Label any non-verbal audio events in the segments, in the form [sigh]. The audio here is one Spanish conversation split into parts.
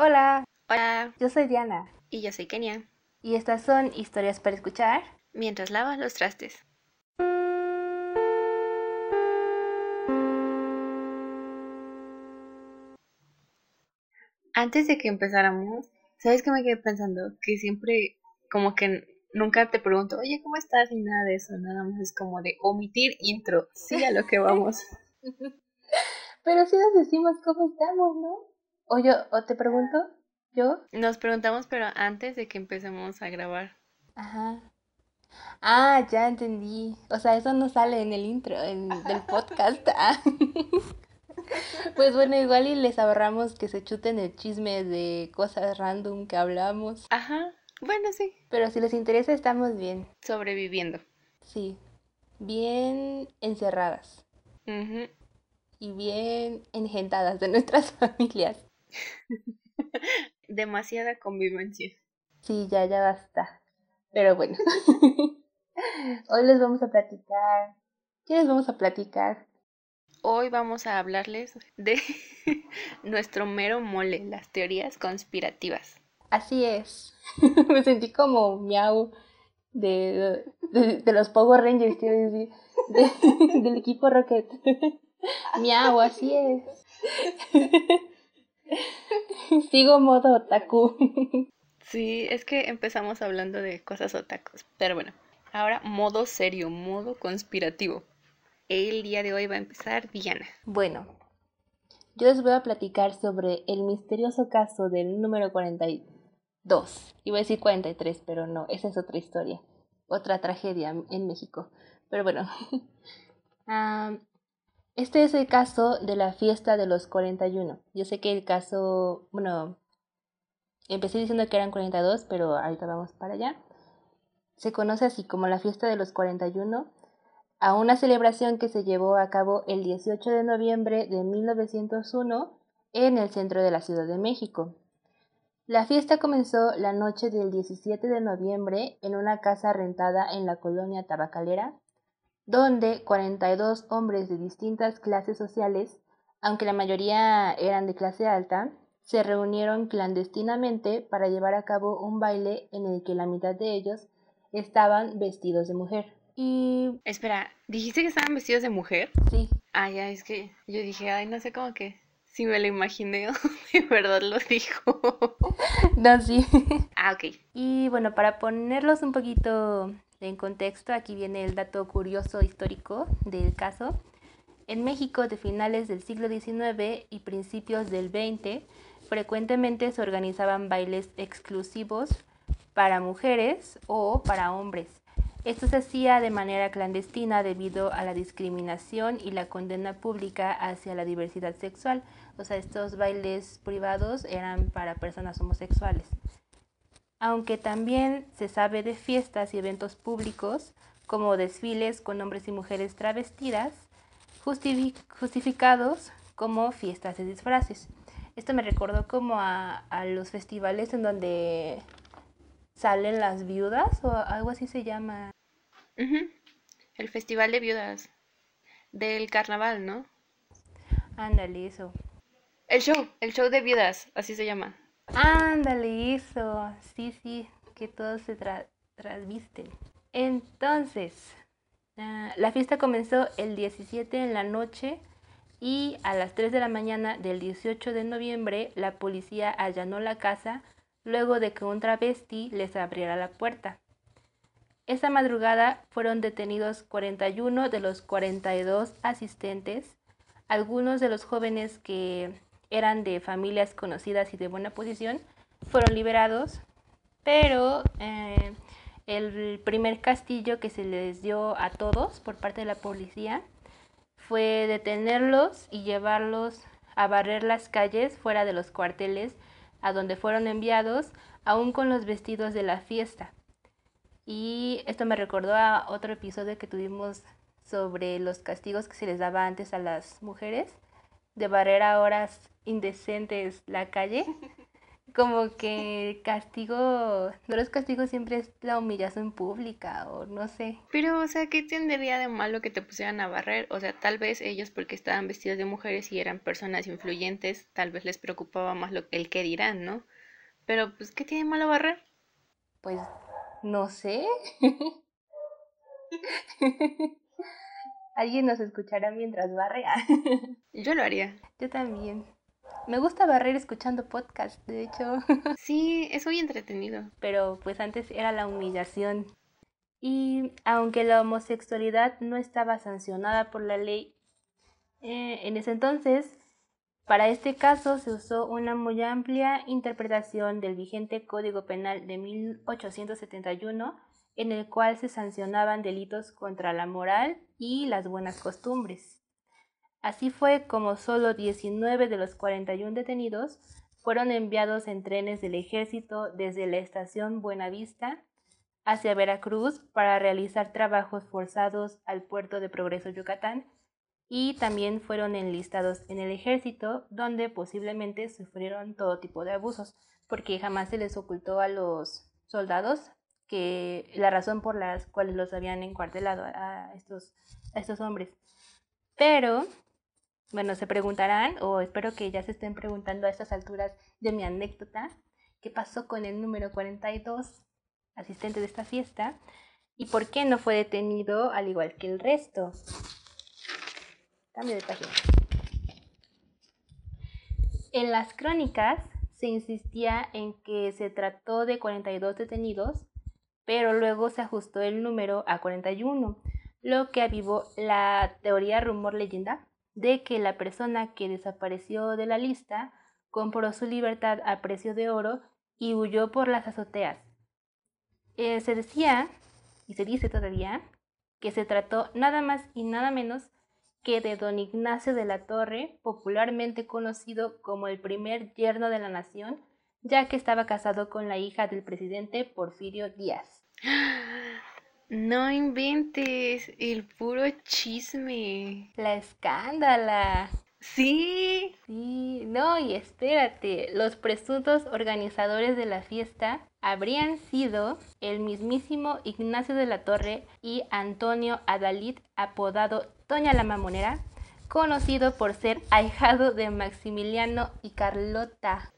Hola, Hola, yo soy Diana y yo soy Kenia. y estas son historias para escuchar. Mientras lavas los trastes. Antes de que empezáramos, ¿sabes qué me quedé pensando? Que siempre, como que nunca te pregunto, oye, ¿cómo estás? Y nada de eso, nada más es como de omitir intro. Sí, a lo que vamos. [laughs] Pero sí nos decimos cómo estamos, ¿no? O yo, o te pregunto, yo. Nos preguntamos, pero antes de que empecemos a grabar. Ajá. Ah, ya entendí. O sea, eso no sale en el intro en, [laughs] del podcast. Ah. [laughs] Pues bueno, igual y les ahorramos que se chuten el chisme de cosas random que hablamos. Ajá, bueno, sí. Pero si les interesa, estamos bien. Sobreviviendo. Sí. Bien encerradas. Ujú. Y bien engentadas de nuestras [laughs] familias. [laughs] Demasiada convivencia. Sí, ya, ya basta. Pero bueno. [laughs] Hoy les vamos a platicar. ¿Qué les vamos a platicar? Hoy vamos a hablarles de [laughs] nuestro mero mole, las teorías conspirativas. Así es. Me sentí como miau de, de, de los Power Rangers, quiero decir. de- del equipo Rocket. miau, así es. [laughs] Sigo modo otaku. Sí, es que empezamos hablando de cosas otakus, pero bueno, ahora modo serio, modo conspirativo. El día de hoy va a empezar Diana. Bueno, yo les voy a platicar sobre el misterioso caso del número 42. Iba a decir 43, pero no, esa es otra historia. Otra tragedia en México. Pero bueno, Am, [laughs] este es el caso de la fiesta de los 41. Yo sé que el caso, bueno, empecé diciendo que eran 42, pero ahorita vamos para allá. Se conoce así como la fiesta de los 41 a una celebración que se llevó a cabo el 18 de noviembre de 1901 en el centro de la Ciudad de México. La fiesta comenzó la noche del 17 de noviembre en una casa rentada en la colonia tabacalera, donde 42 hombres de distintas clases sociales, aunque la mayoría eran de clase alta, se reunieron clandestinamente para llevar a cabo un baile en el que la mitad de ellos estaban vestidos de mujer. Y Espera, ¿dijiste que estaban vestidos de mujer? sí, Ah, ya, es que yo dije, ay, no sé cómo que si me lo imaginé o [laughs] de verdad lo dijo. [laughs] no, sí. Ah, ok. Y bueno, para ponerlos un poquito en contexto, aquí viene el dato curioso histórico del caso. En México de finales del siglo XIX y principios del XX, frecuentemente se organizaban bailes exclusivos para mujeres o para hombres. Esto se hacía de manera clandestina debido a la discriminación y la condena pública hacia la diversidad sexual. O sea, estos bailes privados eran para personas homosexuales. Aunque también se sabe de fiestas y eventos públicos, como desfiles con hombres y mujeres travestidas, justifi- justificados como fiestas de disfraces. Esto me recordó como a, a los festivales en donde salen las viudas o algo así se llama. El Festival de Viudas del Carnaval, ¿no? Ándale, eso. El show, el show de viudas, así se llama. Ándale, eso. Sí, sí, que todos se tra- transvisten. Entonces, la fiesta comenzó el 17 en la noche y a las 3 de la mañana del 18 de noviembre la policía allanó la casa luego de que un travesti les abriera la puerta. Esa madrugada fueron detenidos 41 de los 42 asistentes, algunos de los jóvenes que eran de familias conocidas y de buena posición fueron liberados, pero eh, el primer castillo que se les dio a todos por parte de la policía fue detenerlos y llevarlos a barrer las calles fuera de los cuarteles a donde fueron enviados, aún con los vestidos de la fiesta. Y esto me recordó a otro episodio que tuvimos sobre los castigos que se les daba antes a las mujeres, de barrer a horas indecentes la calle, [laughs] como que castigo, no los castigo siempre es la humillación pública o no sé. Pero, o sea, ¿qué tendría de malo que te pusieran a barrer? O sea, tal vez ellos porque estaban vestidos de mujeres y eran personas influyentes, tal vez les preocupaba más lo, el que dirán, ¿no? Pero, pues, ¿qué tiene de malo barrer? Pues, no sé. [laughs] [laughs] ¿Alguien nos escuchará mientras barre? Yo lo haría. Yo también. Me gusta barrer escuchando podcast, de hecho. [laughs] Sí, es muy entretenido. Pero pues antes era la humillación. Y aunque la homosexualidad no estaba sancionada por la ley eh, en ese entonces, para este caso se usó una muy amplia interpretación del vigente Código Penal de 1871, en el cual se sancionaban delitos contra la moral y las buenas costumbres. Así fue como solo 19 de los 41 detenidos fueron enviados en trenes del ejército desde la estación Buenavista hacia Veracruz para realizar trabajos forzados al puerto de Progreso Yucatán y también fueron enlistados en el ejército donde posiblemente sufrieron todo tipo de abusos porque jamás se les ocultó a los soldados que la razón por las cuales los habían encuartelado a estos, estos hombres. Pero bueno, se preguntarán, o espero que ya se estén preguntando a estas alturas de mi anécdota, qué pasó con el número 42, asistente de esta fiesta, y por qué no fue detenido al igual que el resto. Cambio de página. En las crónicas se insistía en que se trató de 42 detenidos, pero luego se ajustó el número a 41, lo que avivó la teoría rumor leyenda de que la persona que desapareció de la lista compró su libertad a precio de oro y huyó por las azoteas. Eh, se decía, y se dice todavía, que se trató nada más y nada menos que de don Ignacio de la Torre, popularmente conocido como el primer yerno de la nación, ya que estaba casado con la hija del presidente Porfirio Díaz. [gasps] [gasps] No inventes, el puro chisme. La escándala. Sí. Sí, no, y espérate, los presuntos organizadores de la fiesta habrían sido el mismísimo Ignacio de la Torre y Antonio Adalid, apodado Toña la Mamonera, conocido por ser ahijado de Maximiliano y Carlota.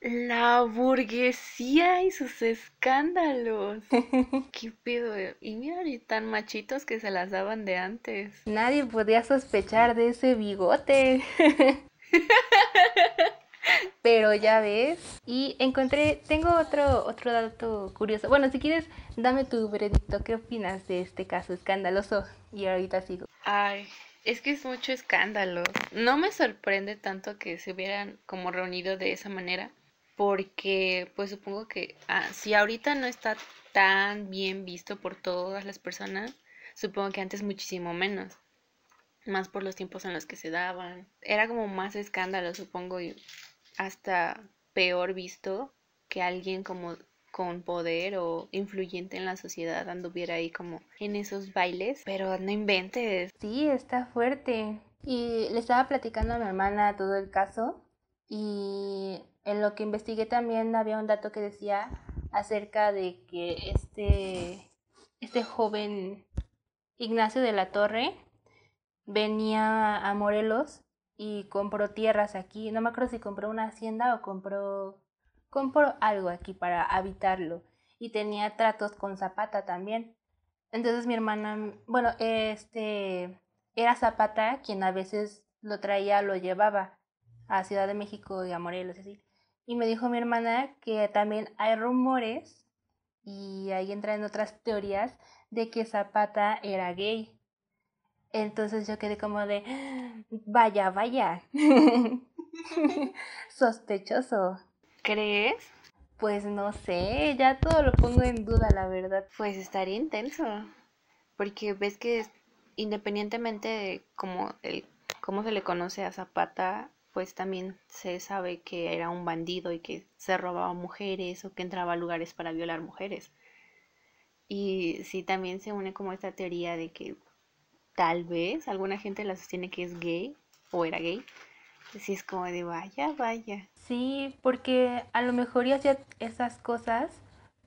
La burguesía y sus escándalos. [laughs] Qué pedo. Y mira, y tan machitos que se las daban de antes. [laughs] Nadie podía sospechar de ese bigote. [laughs] Pero ya ves. Y encontré, tengo otro, otro dato curioso. Bueno, si quieres, dame tu veredicto. ¿Qué opinas de este caso escandaloso? Y ahorita sigo. Ay, es que es mucho escándalo. No me sorprende tanto que se hubieran como reunido de esa manera porque pues supongo que ah, si ahorita no está tan bien visto por todas las personas, supongo que antes muchísimo menos, más por los tiempos en los que se daban. Era como más escándalo, supongo, y hasta peor visto que alguien como con poder o influyente en la sociedad anduviera ahí como en esos bailes, pero no inventes. Sí, está fuerte. Y le estaba platicando a mi hermana todo el caso y en lo que investigué también había un dato que decía acerca de que este, este joven Ignacio de la Torre venía a Morelos y compró tierras aquí. No me acuerdo si compró una hacienda o compró, compró algo aquí para habitarlo. Y tenía tratos con Zapata también. Entonces mi hermana, bueno, este era Zapata quien a veces lo traía, lo llevaba a Ciudad de México y a Morelos, así. Y me dijo mi hermana que también hay rumores, y ahí entran otras teorías, de que Zapata era gay. Entonces yo quedé como de, vaya, vaya. [laughs] [laughs] Sospechoso. ¿Crees? Pues no sé, ya todo lo pongo en duda, la verdad. Pues estaría intenso. Porque ves que independientemente de cómo, el, cómo se le conoce a Zapata, pues también se sabe que era un bandido y que se robaba mujeres o que entraba a lugares para violar mujeres. Y sí, también se une como esta teoría de que tal vez alguna gente la sostiene que es gay o era gay Sí, es como de vaya, vaya. Sí, porque a lo mejor ya hacía esas cosas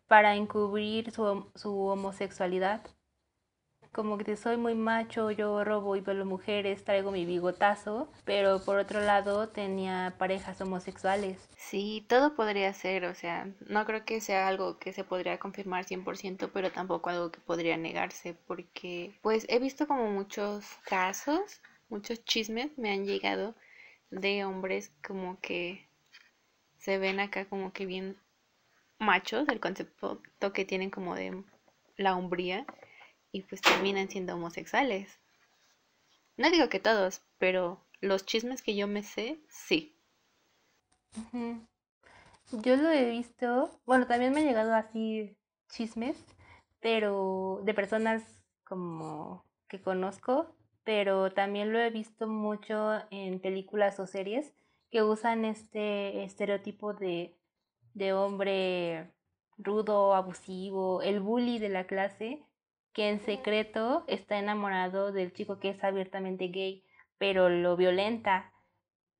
para encubrir su, su homosexualidad. Como que soy muy macho, yo robo y velo mujeres, traigo mi bigotazo, pero por otro lado tenía parejas homosexuales. Sí, todo podría ser, o sea, no creo que sea algo que se podría confirmar 100%, pero tampoco algo que podría negarse, porque pues he visto como muchos casos, muchos chismes me han llegado de hombres como que se ven acá como que bien machos, el concepto que tienen como de la hombría y pues terminan siendo homosexuales. No digo que todos, pero los chismes que yo me sé, sí. Yo lo he visto, bueno, también me han llegado así chismes, pero de personas como que conozco, pero también lo he visto mucho en películas o series que usan este estereotipo de, de hombre rudo, abusivo, el bully de la clase, que en secreto está enamorado del chico que es abiertamente gay, pero lo violenta.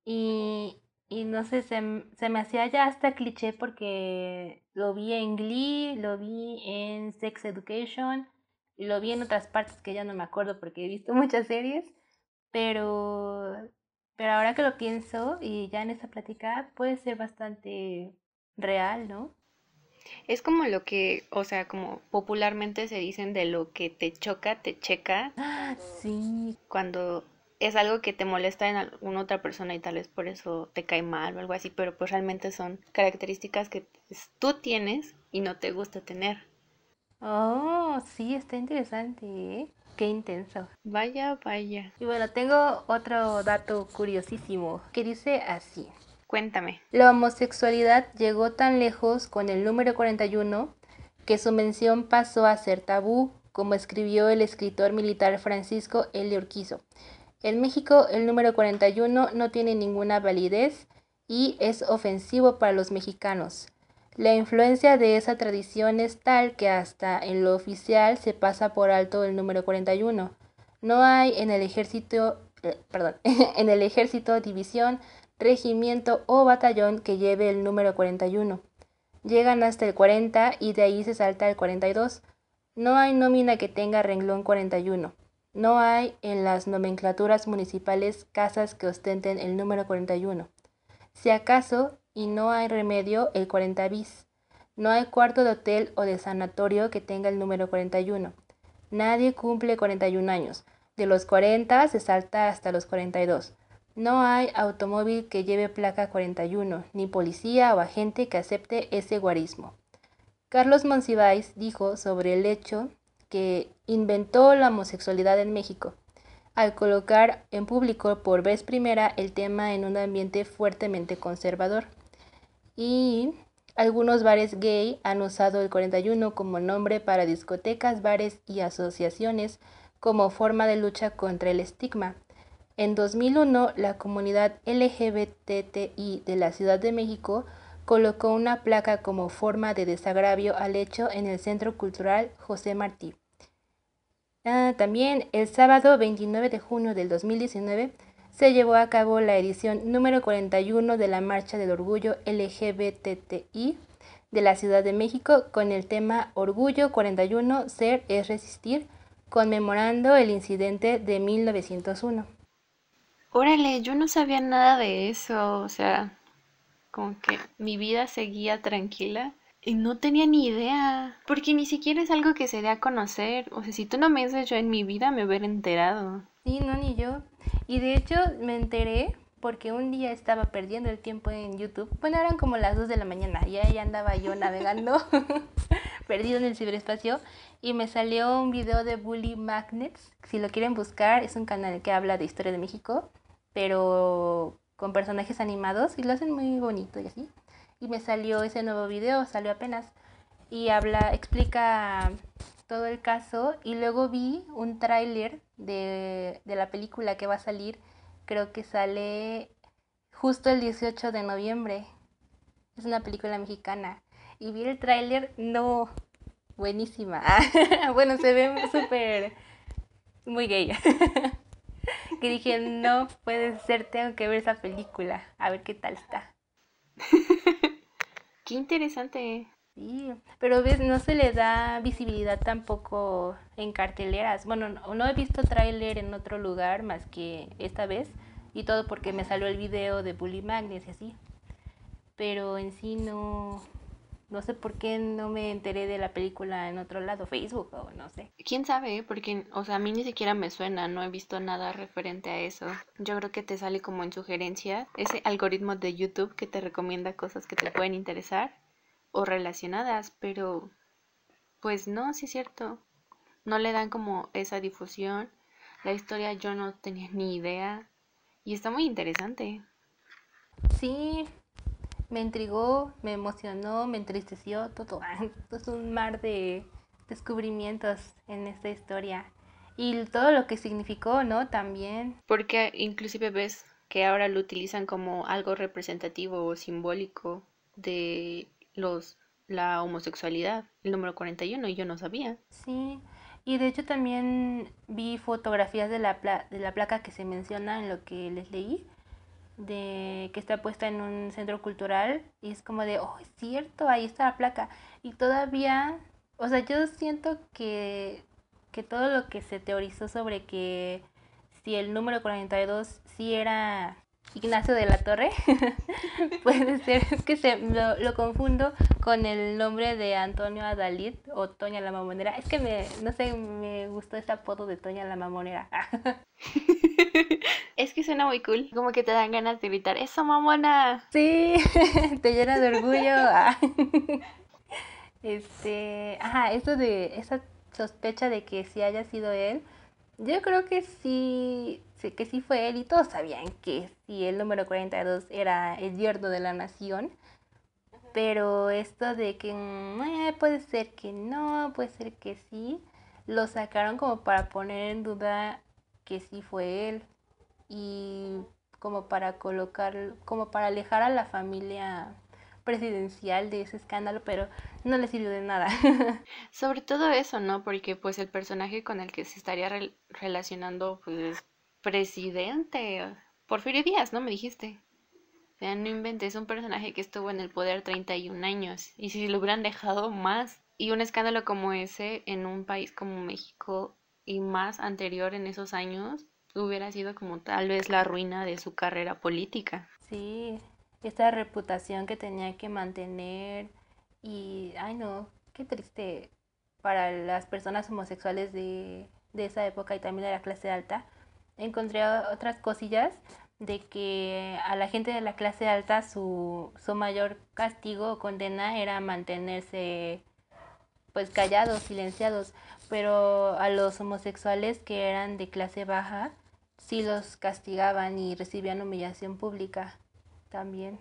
Y, y no sé, se, se, me hacía ya hasta cliché porque lo vi en Glee, lo vi en Sex Education, lo vi en otras partes que ya no me acuerdo porque he visto [laughs] muchas series, pero, pero ahora que lo pienso y ya en esta plática puede ser bastante real, ¿no? Es como lo que, o sea, como popularmente se dicen de lo que te choca, te checa. Ah, sí. Cuando es algo que te molesta en alguna otra persona y tal vez por eso te cae mal o algo así, pero pues realmente son características que pues, tú tienes y no te gusta tener. Oh, sí, está interesante, ¿eh? Qué intenso. Vaya, vaya. Y bueno, tengo otro dato curiosísimo que dice así. Cuéntame. La homosexualidad llegó tan lejos con el número 41 que su mención pasó a ser tabú, como escribió el escritor militar Francisco L. Urquizo. En México el número 41 no tiene ninguna validez y es ofensivo para los mexicanos. La influencia de esa tradición es tal que hasta en lo oficial se pasa por alto el número 41. No hay en el ejército, eh, perdón, [laughs] en el ejército división regimiento o batallón que lleve el número 41. Llegan hasta el 40 y de ahí se salta al 42. No hay nómina que tenga renglón 41. No hay en las nomenclaturas municipales casas que ostenten el número 41. Si acaso, y no hay remedio, el 40 bis. No hay cuarto de hotel o de sanatorio que tenga el número 41. Nadie cumple 41 años. De los 40 se salta hasta los 42. No hay automóvil que lleve placa 41, ni policía o agente que acepte ese guarismo. Carlos Monsiváis dijo sobre el hecho que inventó la homosexualidad en México, al colocar en público por vez primera el tema en un ambiente fuertemente conservador. Y algunos bares gay han usado el 41 como nombre para discotecas, bares y asociaciones como forma de lucha contra el estigma en 2001, la comunidad LGBTI de la Ciudad de México colocó una placa como forma de desagravio al hecho en el Centro Cultural José Martí. Ah, también el sábado 29 de junio del 2019 se llevó a cabo la edición número 41 de la Marcha del Orgullo LGBTI de la Ciudad de México con el tema Orgullo 41, Ser es Resistir, conmemorando el incidente de 1901. Órale, yo no sabía nada de eso, o sea, como que mi vida seguía tranquila y no tenía ni idea, porque ni siquiera es algo que se dé a conocer, o sea, si tú no me dices yo en mi vida me hubiera enterado. Sí, no, ni yo. Y de hecho me enteré porque un día estaba perdiendo el tiempo en YouTube. Bueno, eran como las 2 de la mañana y ahí andaba yo navegando, [laughs] perdido en el ciberespacio, y me salió un video de Bully Magnets. Si lo quieren buscar, es un canal que habla de historia de México pero con personajes animados y lo hacen muy bonito y así. Y me salió ese nuevo video, salió apenas y habla, explica todo el caso y luego vi un tráiler de, de la película que va a salir, creo que sale justo el 18 de noviembre. Es una película mexicana. Y vi el tráiler, no, buenísima. [laughs] bueno, se ve súper, muy gay. [laughs] que dije, no puede ser, tengo que ver esa película, a ver qué tal está. [laughs] qué interesante. Sí, pero ves, no se le da visibilidad tampoco en carteleras. Bueno, no, he visto tráiler en otro lugar más que esta vez y todo porque me salió el video de Bully Magnus y así. Pero en sí no, no sé por qué no me enteré de la película en otro lado, Facebook o no sé. ¿Quién sabe? Porque, o sea, a mí ni siquiera me suena, no he visto nada referente a eso. Yo creo que te sale como en sugerencia ese algoritmo de YouTube que te recomienda cosas que te pueden interesar o relacionadas, pero pues no, sí es cierto. No le dan como esa difusión. La historia yo no tenía ni idea y está muy interesante. Sí, me intrigó, me emocionó, me entristeció, todo. [laughs] Es un mar de descubrimientos en esta historia. Y todo lo que significó, ¿no? También. Porque inclusive ves que ahora lo utilizan como algo representativo o simbólico de los la homosexualidad, el número 41, y yo no sabía. Sí, y de hecho también vi fotografías de la, de la placa que se menciona en lo que les leí de que está puesta en un centro cultural y es como de, oh, es cierto, ahí está la placa. Y todavía, o sea, yo siento que, que todo lo que se teorizó sobre que si el número 42 sí era Ignacio de la Torre, [laughs] puede ser, es que se, lo, confundo con el nombre de Antonio Adalid o Toña la Mamonera. Es que me, no sé, me gustó ese apodo de Toña la Mamonera. [laughs] es que suena muy cool, como que te dan ganas de gritar, ¡eso mamona! Sí, [laughs] te llena de orgullo. [laughs] este, ajá, eso de, esa sospecha de que si haya sido él, yo creo que sí que sí fue él y todos sabían que sí, el número 42 era el yerno de la nación. Pero esto de que mm, eh, puede ser que no, puede ser que sí, lo sacaron como para poner en duda que sí fue él y como para colocar, como para alejar a la familia presidencial de ese escándalo, pero no le sirvió de nada. [laughs] Sobre todo eso, ¿no? Porque pues el personaje con el que se estaría relacionando pues presidente. Porfirio Díaz, ¿no? Me dijiste. O sea, no inventes, un personaje que estuvo en el poder 31 años. Y si lo hubieran dejado más. Y un escándalo como ese en un país como México y más anterior en esos años, hubiera sido como tal vez la ruina de su carrera política. Sí, esta reputación que tenía que mantener y, ay no, qué triste para las personas homosexuales de, de esa época y también de la clase alta, encontré otras cosillas de que a la gente de la clase alta su, su mayor castigo o condena era mantenerse pues callados, silenciados, pero a los homosexuales que eran de clase baja sí los castigaban y recibían humillación pública también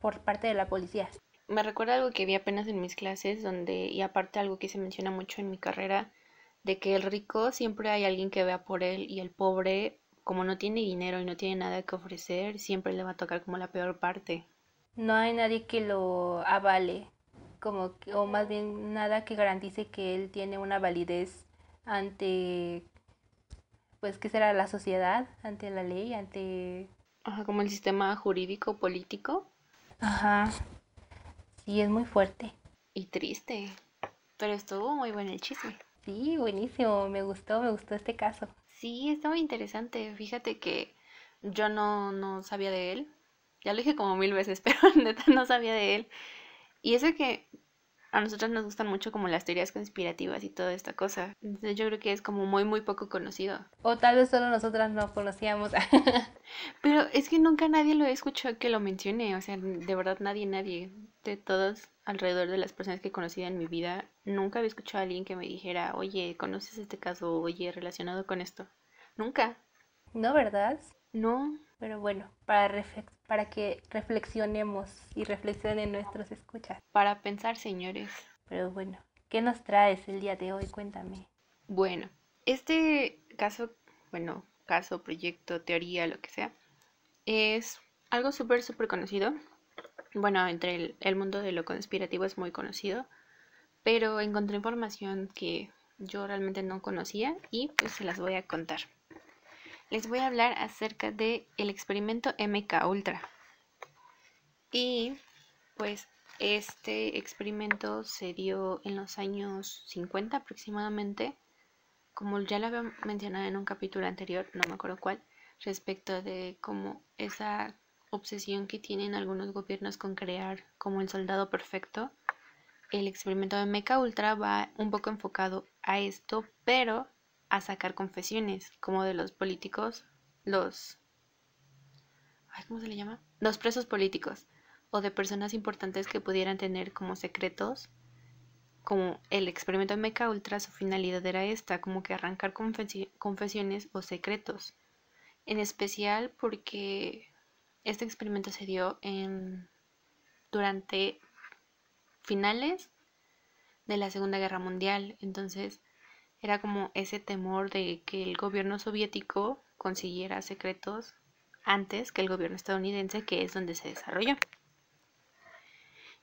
por parte de la policía. Me recuerda algo que vi apenas en mis clases, donde, y aparte algo que se menciona mucho en mi carrera, de que el rico siempre hay alguien que vea por él y el pobre, como no tiene dinero y no tiene nada que ofrecer, siempre le va a tocar como la peor parte. No hay nadie que lo avale, como o más bien nada que garantice que él tiene una validez ante pues qué será la sociedad, ante la ley, ante Ajá, como el sistema jurídico político. Ajá. Sí, es muy fuerte. Y triste. Pero estuvo muy bueno el chisme. Sí, buenísimo, me gustó, me gustó este caso. Sí, está muy interesante. Fíjate que yo no, no sabía de él. Ya lo dije como mil veces, [laughs] pero neta no sabía de él. Y eso que a nosotros nos gustan mucho como las teorías conspirativas y toda esta cosa. Entonces yo creo que es como muy, muy poco conocido. O tal vez solo nosotras no conocíamos. [laughs] Pero es que nunca nadie lo he escuchado que lo mencione. O sea, de verdad nadie, nadie. De todos alrededor de las personas que he conocido en mi vida, nunca había escuchado a alguien que me dijera, oye, ¿conoces este caso? Oye, relacionado con esto. Nunca. No, ¿verdad? No. Pero bueno, para, para que reflexionemos y reflexionen nuestros escuchas. Para pensar, señores. Pero bueno, ¿qué nos traes el día de hoy? Cuéntame. Bueno, este caso, bueno, caso, proyecto, teoría, lo que sea, es algo súper, súper conocido bueno, entre el, mundo de lo conspirativo es muy conocido, pero encontré información que yo realmente no conocía y pues se las voy a contar. Les voy a hablar acerca del el experimento MK Ultra. Y pues este experimento se dio en los años 50 aproximadamente, como ya lo había mencionado en un capítulo anterior, no me acuerdo cuál, respecto de cómo esa obsesión que tienen algunos gobiernos con crear como el soldado perfecto. El experimento de Ultra va un poco enfocado a esto, pero a sacar confesiones, como de los políticos, los... ¿Cómo se le llama? Los presos políticos, o de personas importantes que pudieran tener como secretos. Como el experimento de Mecha Ultra, su finalidad era esta, como que arrancar confesiones o secretos. En especial porque este experimento se dio en, durante finales de la Segunda Guerra Mundial. Entonces era como ese temor de que el gobierno soviético consiguiera secretos antes que el gobierno estadounidense, que es donde se desarrolló.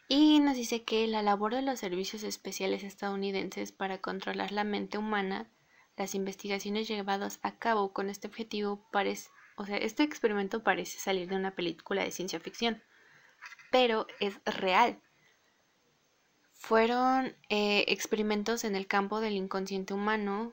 Y nos dice que la labor de los servicios especiales estadounidenses para controlar la mente humana, las investigaciones llevadas a cabo con este objetivo, parece, o sea, este experimento parece salir de una película de ciencia ficción, pero es real. Fueron eh, experimentos en el campo del inconsciente humano,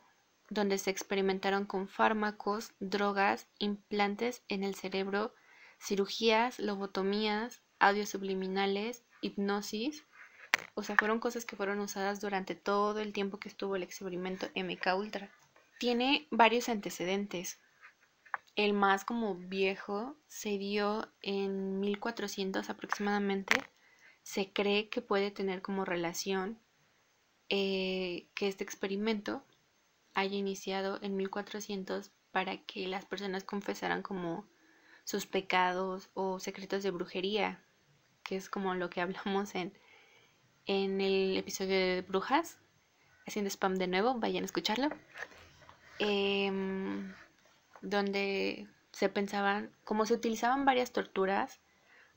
donde se experimentaron con fármacos, drogas, implantes en el cerebro, cirugías, lobotomías, audios subliminales, hipnosis. O sea, fueron cosas que fueron usadas durante todo el tiempo que estuvo el experimento MK Ultra. Tiene varios antecedentes. El más como viejo se dio en 1400 aproximadamente se cree que puede tener como relación eh, que este experimento haya iniciado en 1400 para que las personas confesaran como sus pecados o secretos de brujería, que es como lo que [laughs] hablamos en, en el episodio de brujas, haciendo spam de nuevo, vayan a escucharlo, em, donde se pensaban, como se utilizaban varias torturas,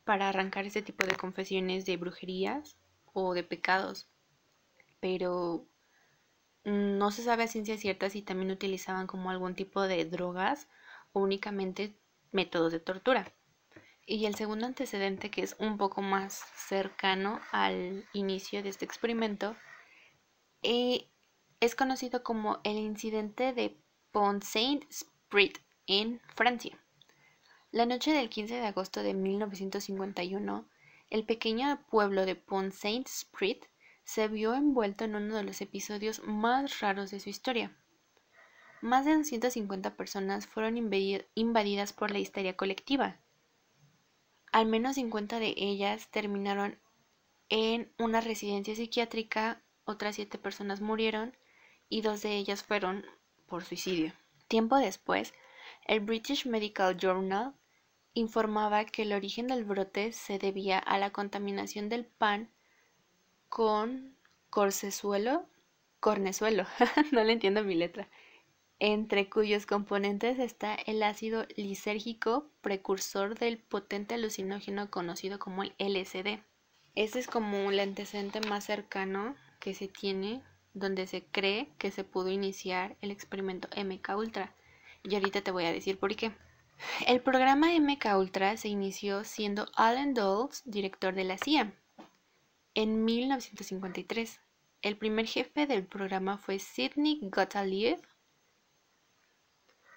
para arrancar ese tipo de confesiones de brujerías o de pecados. Pero no se sabe a ciencia cierta si también utilizaban como algún tipo de drogas o únicamente métodos de tortura. Y el segundo antecedente, que es un poco más cercano al inicio de este experimento, eh, es conocido como el incidente de Pont Saint-Sprit en Francia. La noche del 15 de agosto de 1951, el pequeño pueblo de Pont-Saint-Sprit se vio envuelto en uno de los episodios más raros de su historia. Más de 250 personas fueron invadidas por la histeria colectiva. Al menos 50 de ellas terminaron en una residencia psiquiátrica, otras 7 personas murieron y dos de ellas fueron por suicidio. Tiempo después, el British Medical Journal informaba que el origen del brote se debía a la contaminación del pan con corcesuelo, cornezuelo, [laughs] no le entiendo mi letra, entre cuyos componentes está el ácido lisérgico precursor del potente alucinógeno conocido como el LSD. Este es como el antecedente más cercano que se tiene donde se cree que se pudo iniciar el experimento MK Ultra. Y ahorita te voy a decir por qué. El programa MK Ultra se inició siendo Alan Dulles director de la CIA en 1953. El primer jefe del programa fue Sidney Gottlieb.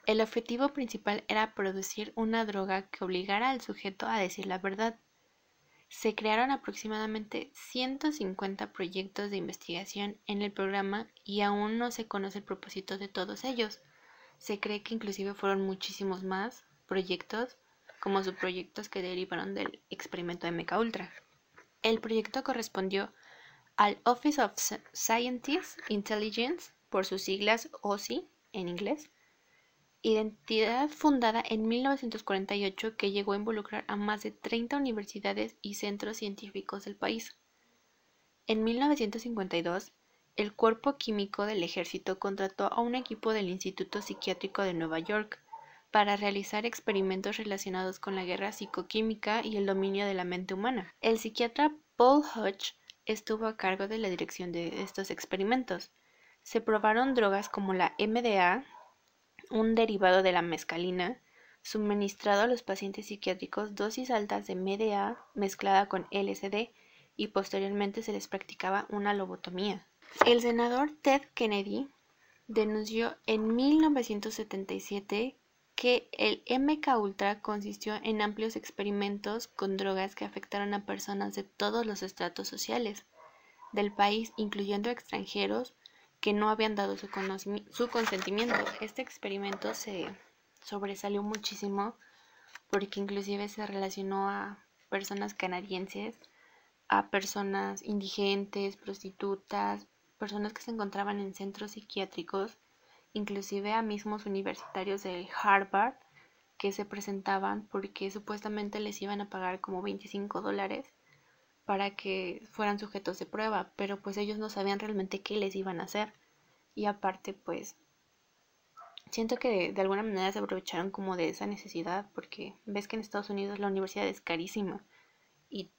El objetivo principal era producir una droga que obligara al sujeto a decir la verdad. Se crearon aproximadamente 150 proyectos de investigación en el programa y aún no se conoce el propósito de todos ellos. Se cree que inclusive fueron muchísimos más proyectos como subproyectos que derivaron del experimento de MK Ultra. El proyecto correspondió al Office of Scientist Intelligence, por sus siglas OSI en inglés, identidad fundada en 1948 que llegó a involucrar a más de 30 universidades y centros científicos del país. En 1952, el Cuerpo Químico del Ejército contrató a un equipo del Instituto Psiquiátrico de Nueva York para realizar experimentos relacionados con la guerra psicoquímica y el dominio de la mente humana. El psiquiatra Paul Hodge estuvo a cargo de la dirección de estos experimentos. Se probaron drogas como la MDA, un derivado de la mescalina, suministrado a los pacientes psiquiátricos dosis altas de MDA mezclada con LSD y posteriormente se les practicaba una lobotomía. El senador Ted Kennedy denunció en 1977 que el MK Ultra consistió en amplios experimentos con drogas que afectaron a personas de todos los estratos sociales del país, incluyendo extranjeros que no habían dado su, su consentimiento. Este experimento se sobresalió muchísimo porque inclusive se relacionó a personas canadienses, a personas indigentes, prostitutas, personas que se encontraban en centros psiquiátricos inclusive a mismos universitarios de Harvard que se presentaban porque supuestamente les iban a pagar como 25 dólares para que fueran sujetos de prueba, pero pues ellos no sabían realmente qué les iban a hacer. Y aparte, pues siento que de, alguna manera se aprovecharon como de esa necesidad porque ves que en Estados Unidos la universidad es carísima y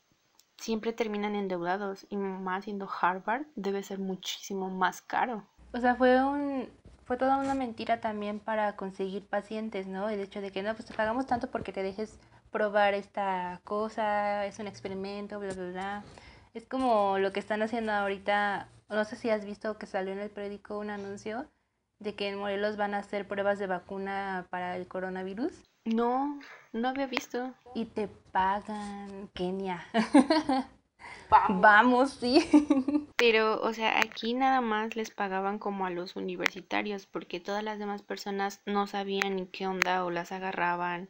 siempre terminan endeudados y más siendo Harvard debe ser muchísimo más caro. O sea, fue un fue toda una mentira también para conseguir pacientes, ¿no? El hecho de que no, pues te pagamos tanto porque te dejes probar esta cosa, es un experimento, bla, bla, bla. Es como lo que están haciendo ahorita, no sé si has visto que salió en el periódico un anuncio de que en Morelos van a hacer pruebas de vacuna para el coronavirus. No, no había visto. Y te pagan, Kenia. [laughs] Vamos. sí. [laughs] Pero, o sea, aquí nada más les pagaban como a los universitarios, porque todas las demás personas no sabían ni qué onda o las agarraban.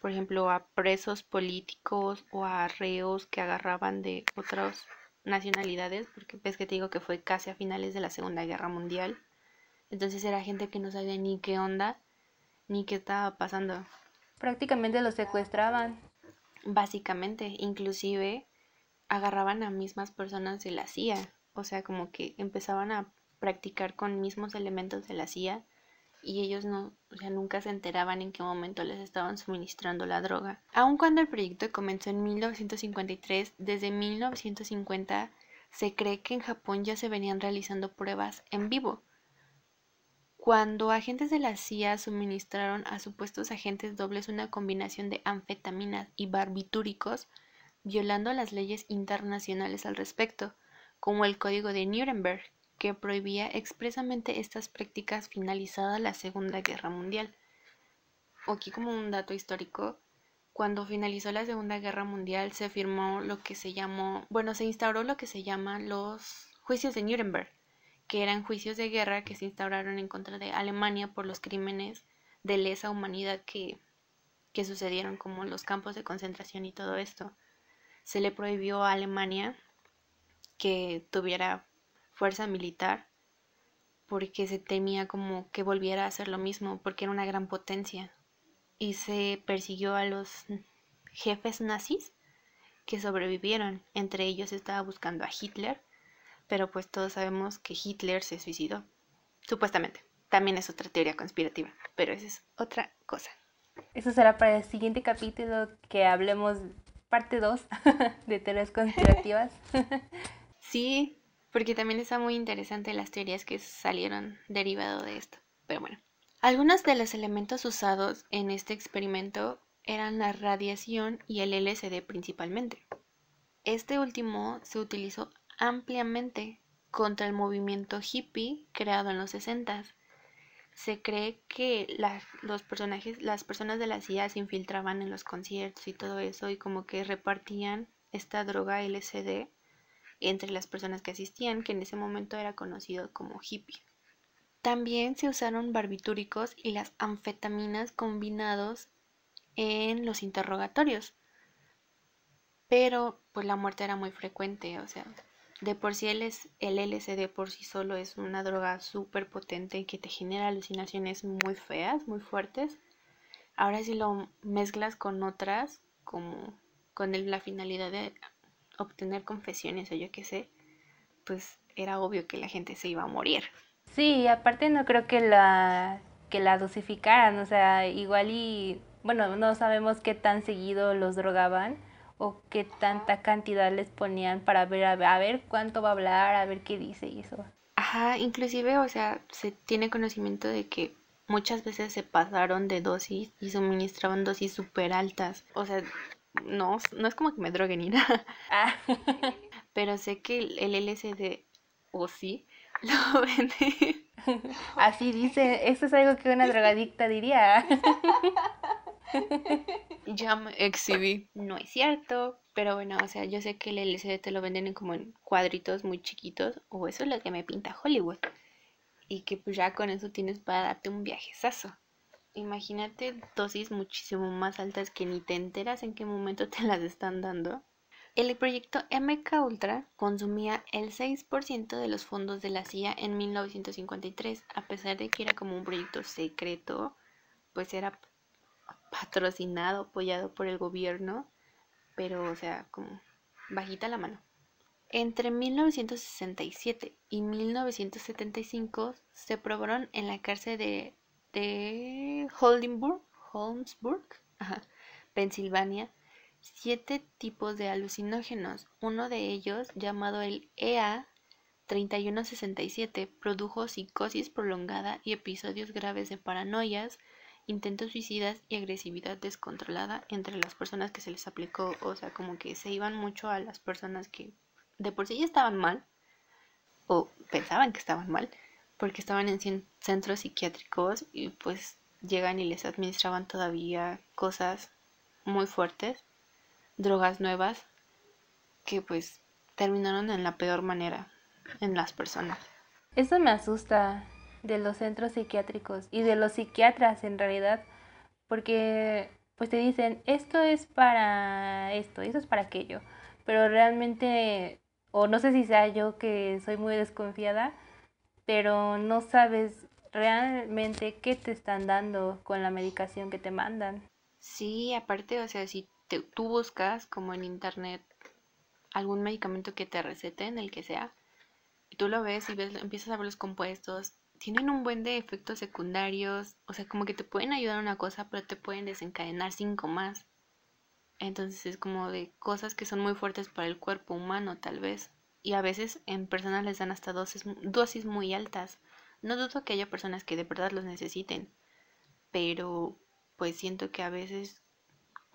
Por ejemplo, a presos políticos o a reos que agarraban de otras nacionalidades, porque ves que te digo que fue casi a finales de la Segunda Guerra Mundial. Entonces era gente que no sabía ni qué onda, ni qué estaba pasando. Prácticamente los secuestraban. Básicamente, inclusive agarraban a mismas personas de la CIA, o sea, como que empezaban a practicar con mismos elementos de la CIA y ellos no, o sea, nunca se enteraban en qué momento les estaban suministrando la droga. Aun cuando el proyecto comenzó en 1953, desde 1950 se cree que en Japón ya se venían realizando pruebas en vivo. Cuando agentes de la CIA suministraron a supuestos agentes dobles una combinación de anfetaminas y barbitúricos, violando las leyes internacionales al respecto, como el Código de Nuremberg, que prohibía expresamente estas prácticas finalizada la Segunda Guerra Mundial. Aquí como un dato histórico, cuando finalizó la Segunda Guerra Mundial se firmó lo que se llamó, bueno, se instauró lo que se llama los juicios de Nuremberg, que eran juicios de guerra que se instauraron en contra de Alemania por los crímenes de lesa humanidad que, que sucedieron como los campos de concentración y todo esto se le prohibió a Alemania que tuviera fuerza militar porque se temía como que volviera a hacer lo mismo porque era una gran potencia. Y se persiguió a los jefes nazis que sobrevivieron. Entre ellos estaba buscando a Hitler pero pues todos sabemos que Hitler se suicidó supuestamente. También es otra teoría conspirativa pero esa es otra cosa. Eso será para el siguiente capítulo que hablemos parte 2 [laughs] de teorías conspirativas. [laughs] sí, porque también está muy interesante las teorías que salieron derivado de esto. Pero bueno, algunos de los elementos usados en este experimento eran la radiación y el LSD principalmente. Este último se utilizó ampliamente contra el movimiento hippie creado en los 60 se cree que los personajes, las personas de la CIA se infiltraban en los conciertos y todo eso y como que repartían esta droga LSD entre las personas que asistían, que en ese momento era conocido como hippie. También se usaron barbitúricos y las anfetaminas combinados en los interrogatorios. Pero pues la muerte era muy frecuente, o sea, de por sí el, el LSD por sí solo es una droga súper potente que te genera alucinaciones muy feas, muy fuertes. Ahora si lo mezclas con otras, como con la finalidad de obtener confesiones o yo qué sé, pues era obvio que la gente se iba a morir. Sí, aparte no creo que la que la dosificaran, o sea, igual y bueno, no sabemos qué tan seguido los drogaban, o qué tanta cantidad les ponían para ver a, ver cuánto va a hablar, a ver qué dice y eso. Ajá, inclusive, o sea, se tiene conocimiento de que muchas veces se pasaron de dosis y suministraban dosis súper altas. O sea, no, no es como que me droguen ni [laughs] nada. Ah. Pero sé que el LSD, o sí, [laughs] lo vende. [laughs] Así dice, esto es algo que una drogadicta diría. Ya me exhibí. No es cierto. Pero bueno, o sea, yo sé que el LCD te lo venden en como en cuadritos muy chiquitos. O eso es lo que me pinta Hollywood. Y que pues ya con eso tienes para darte un viajezazo. Imagínate dosis muchísimo más altas que ni te enteras en qué momento te las están dando. El proyecto MK Ultra consumía el 6% de los fondos de la CIA en 1953, a pesar de que era como un proyecto secreto, pues era patrocinado, apoyado por el gobierno, pero o sea, como bajita la mano. Entre 1967 y 1975 se probaron en la cárcel de, de Holmesburg, Pensilvania, siete tipos de alucinógenos. Uno de ellos, llamado el EA 3167, produjo psicosis prolongada y episodios graves de paranoias, intentos suicidas y agresividad descontrolada entre las personas que se les aplicó, o sea, como que se iban mucho a las personas que de por sí ya estaban mal, o pensaban que estaban mal, porque estaban en centros psiquiátricos y pues llegan y les administraban todavía cosas muy fuertes, drogas nuevas, que pues terminaron en la peor manera en las personas. Eso me asusta, de los centros psiquiátricos y de los psiquiatras en realidad, porque pues te dicen, esto es para esto, eso es para aquello, pero realmente, o no sé si sea yo que soy muy desconfiada, pero no sabes realmente qué te están dando con la medicación que te mandan. Sí, aparte, o sea, si tú buscas como en internet algún medicamento que te receten, el que sea, y tú lo ves y ves, empiezas a ver los compuestos tienen un buen de efectos secundarios, o sea, como que te pueden ayudar una cosa, pero te pueden desencadenar cinco más. Entonces es como de cosas que son muy fuertes para el cuerpo humano, tal vez. Y a veces en personas les dan hasta dosis, dosis muy altas. No dudo que haya personas que de verdad los necesiten, pero pues siento que a veces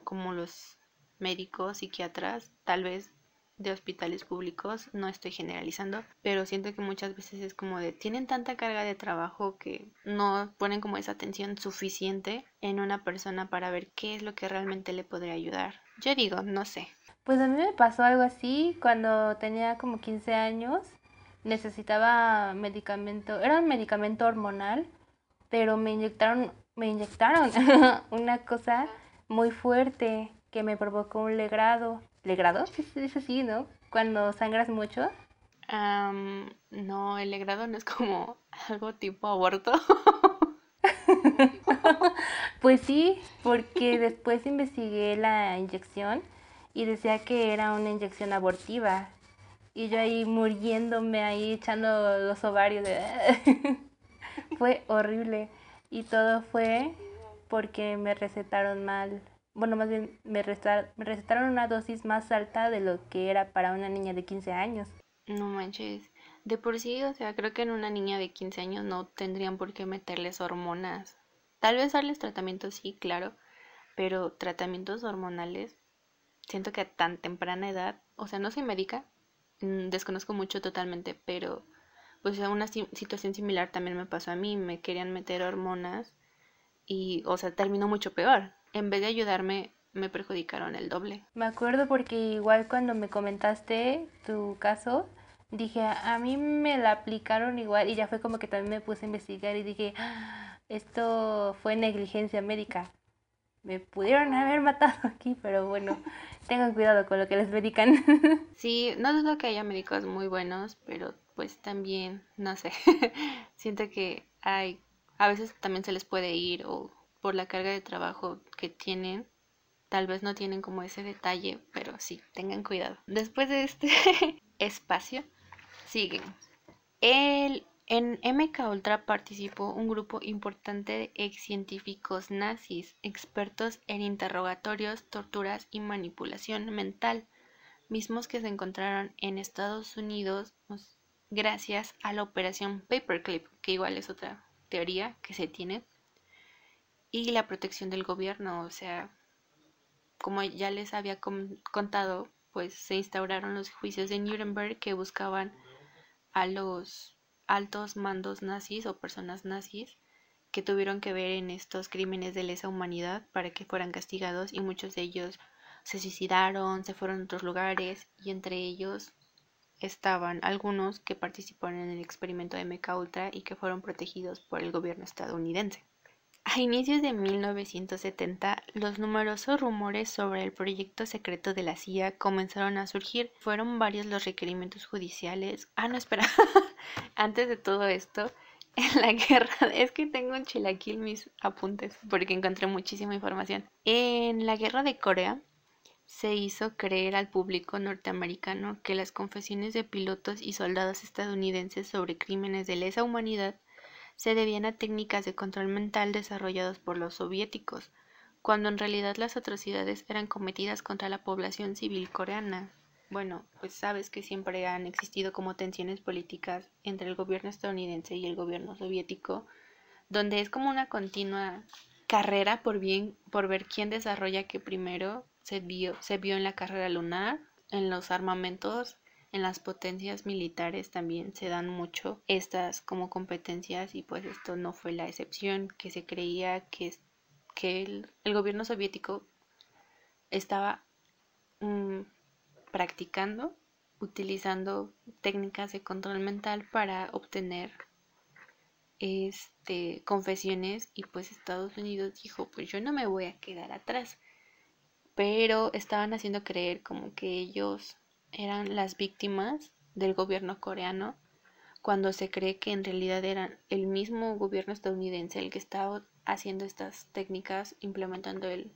como los médicos, psiquiatras, tal vez de hospitales públicos, no estoy generalizando, pero siento que muchas veces es como de tienen tanta carga de trabajo que no ponen como esa atención suficiente en una persona para ver qué es lo que realmente le podría ayudar. Yo digo, no sé. Pues a mí me pasó algo así cuando tenía como 15 años, necesitaba medicamento, era un medicamento hormonal, pero me inyectaron, me inyectaron [laughs] una cosa muy fuerte que me provocó un legrado ¿Legrado? Sí, [laughs] se dice así, ¿no? Cuando sangras mucho. no, el legrado no es como [laughs] algo tipo aborto. [laughs] pues sí, porque después investigué la inyección y decía que era una inyección abortiva. Y yo ahí muriéndome, ahí echando los ovarios. De... fue horrible. Y todo fue porque me recetaron mal bueno, más bien me, recetaron una dosis más alta de lo que era para una niña de 15 años. No manches. De por sí, o sea, creo que en una niña de 15 años no tendrían por qué meterles hormonas. Tal vez darles tratamientos, sí, claro, pero tratamientos hormonales, siento que a tan temprana edad, o sea, no soy médica, mm, desconozco mucho totalmente, pero pues una situación similar también me pasó a mí, me querían meter hormonas y, o sea, terminó mucho peor en vez de ayudarme, me perjudicaron el doble. Me acuerdo porque igual cuando me comentaste tu caso, dije, a mí me la aplicaron igual y ya fue como que también me puse a investigar y dije, ah, esto fue negligencia médica. Me pudieron haber matado [laughs] aquí, pero bueno, [laughs] tengan cuidado con lo que les medican. [laughs] Sí, no dudo que haya médicos muy buenos, pero pues también, no sé, siento que hay, a veces también se les puede ir o por la carga de trabajo que tienen, tal vez no tienen como ese detalle, pero sí, tengan cuidado. Después de este [laughs] espacio, siguen. El, en MK Ultra participó un grupo importante de ex científicos nazis, expertos en interrogatorios, torturas y manipulación mental, mismos que se encontraron en Estados Unidos pues, gracias a la operación Paperclip, que igual es otra teoría que se tiene y la protección del gobierno. O sea, como ya les había contado, pues se instauraron los juicios de Nuremberg que buscaban a los altos mandos nazis o personas nazis que tuvieron que ver en estos crímenes de lesa humanidad para que fueran castigados y muchos de ellos se suicidaron, se fueron a otros lugares y entre ellos estaban algunos que participaron en el experimento de MK Ultra y que fueron protegidos por el gobierno estadounidense. A inicios de 1970, los numerosos rumores sobre el proyecto secreto de la CIA comenzaron a surgir. Fueron varios los requerimientos judiciales. Ah, no, espera. [laughs] Antes de todo esto, [laughs] en la guerra, [laughs] es que tengo un chilaquil mis apuntes porque encontré muchísima información. En la guerra de Corea se hizo creer al público norteamericano que las confesiones de pilotos y soldados estadounidenses sobre crímenes de lesa humanidad se debían a técnicas de control mental desarrolladas por los soviéticos, cuando en realidad las atrocidades eran cometidas contra la población civil coreana. Bueno, pues sabes que siempre han existido como tensiones políticas entre el gobierno estadounidense y el gobierno soviético, donde es como una continua carrera por bien por ver quién desarrolla qué primero se vio se vio en la carrera lunar en los armamentos en las potencias militares también se dan mucho estas como competencias y pues esto no fue la excepción, que se creía que, que el, gobierno soviético estaba mm, practicando, utilizando técnicas de control mental para obtener este confesiones y pues Estados Unidos dijo pues yo no me voy a quedar atrás pero estaban haciendo creer como que ellos eran las víctimas del gobierno coreano cuando se cree que en realidad eran el mismo gobierno estadounidense el que estaba haciendo estas técnicas implementando el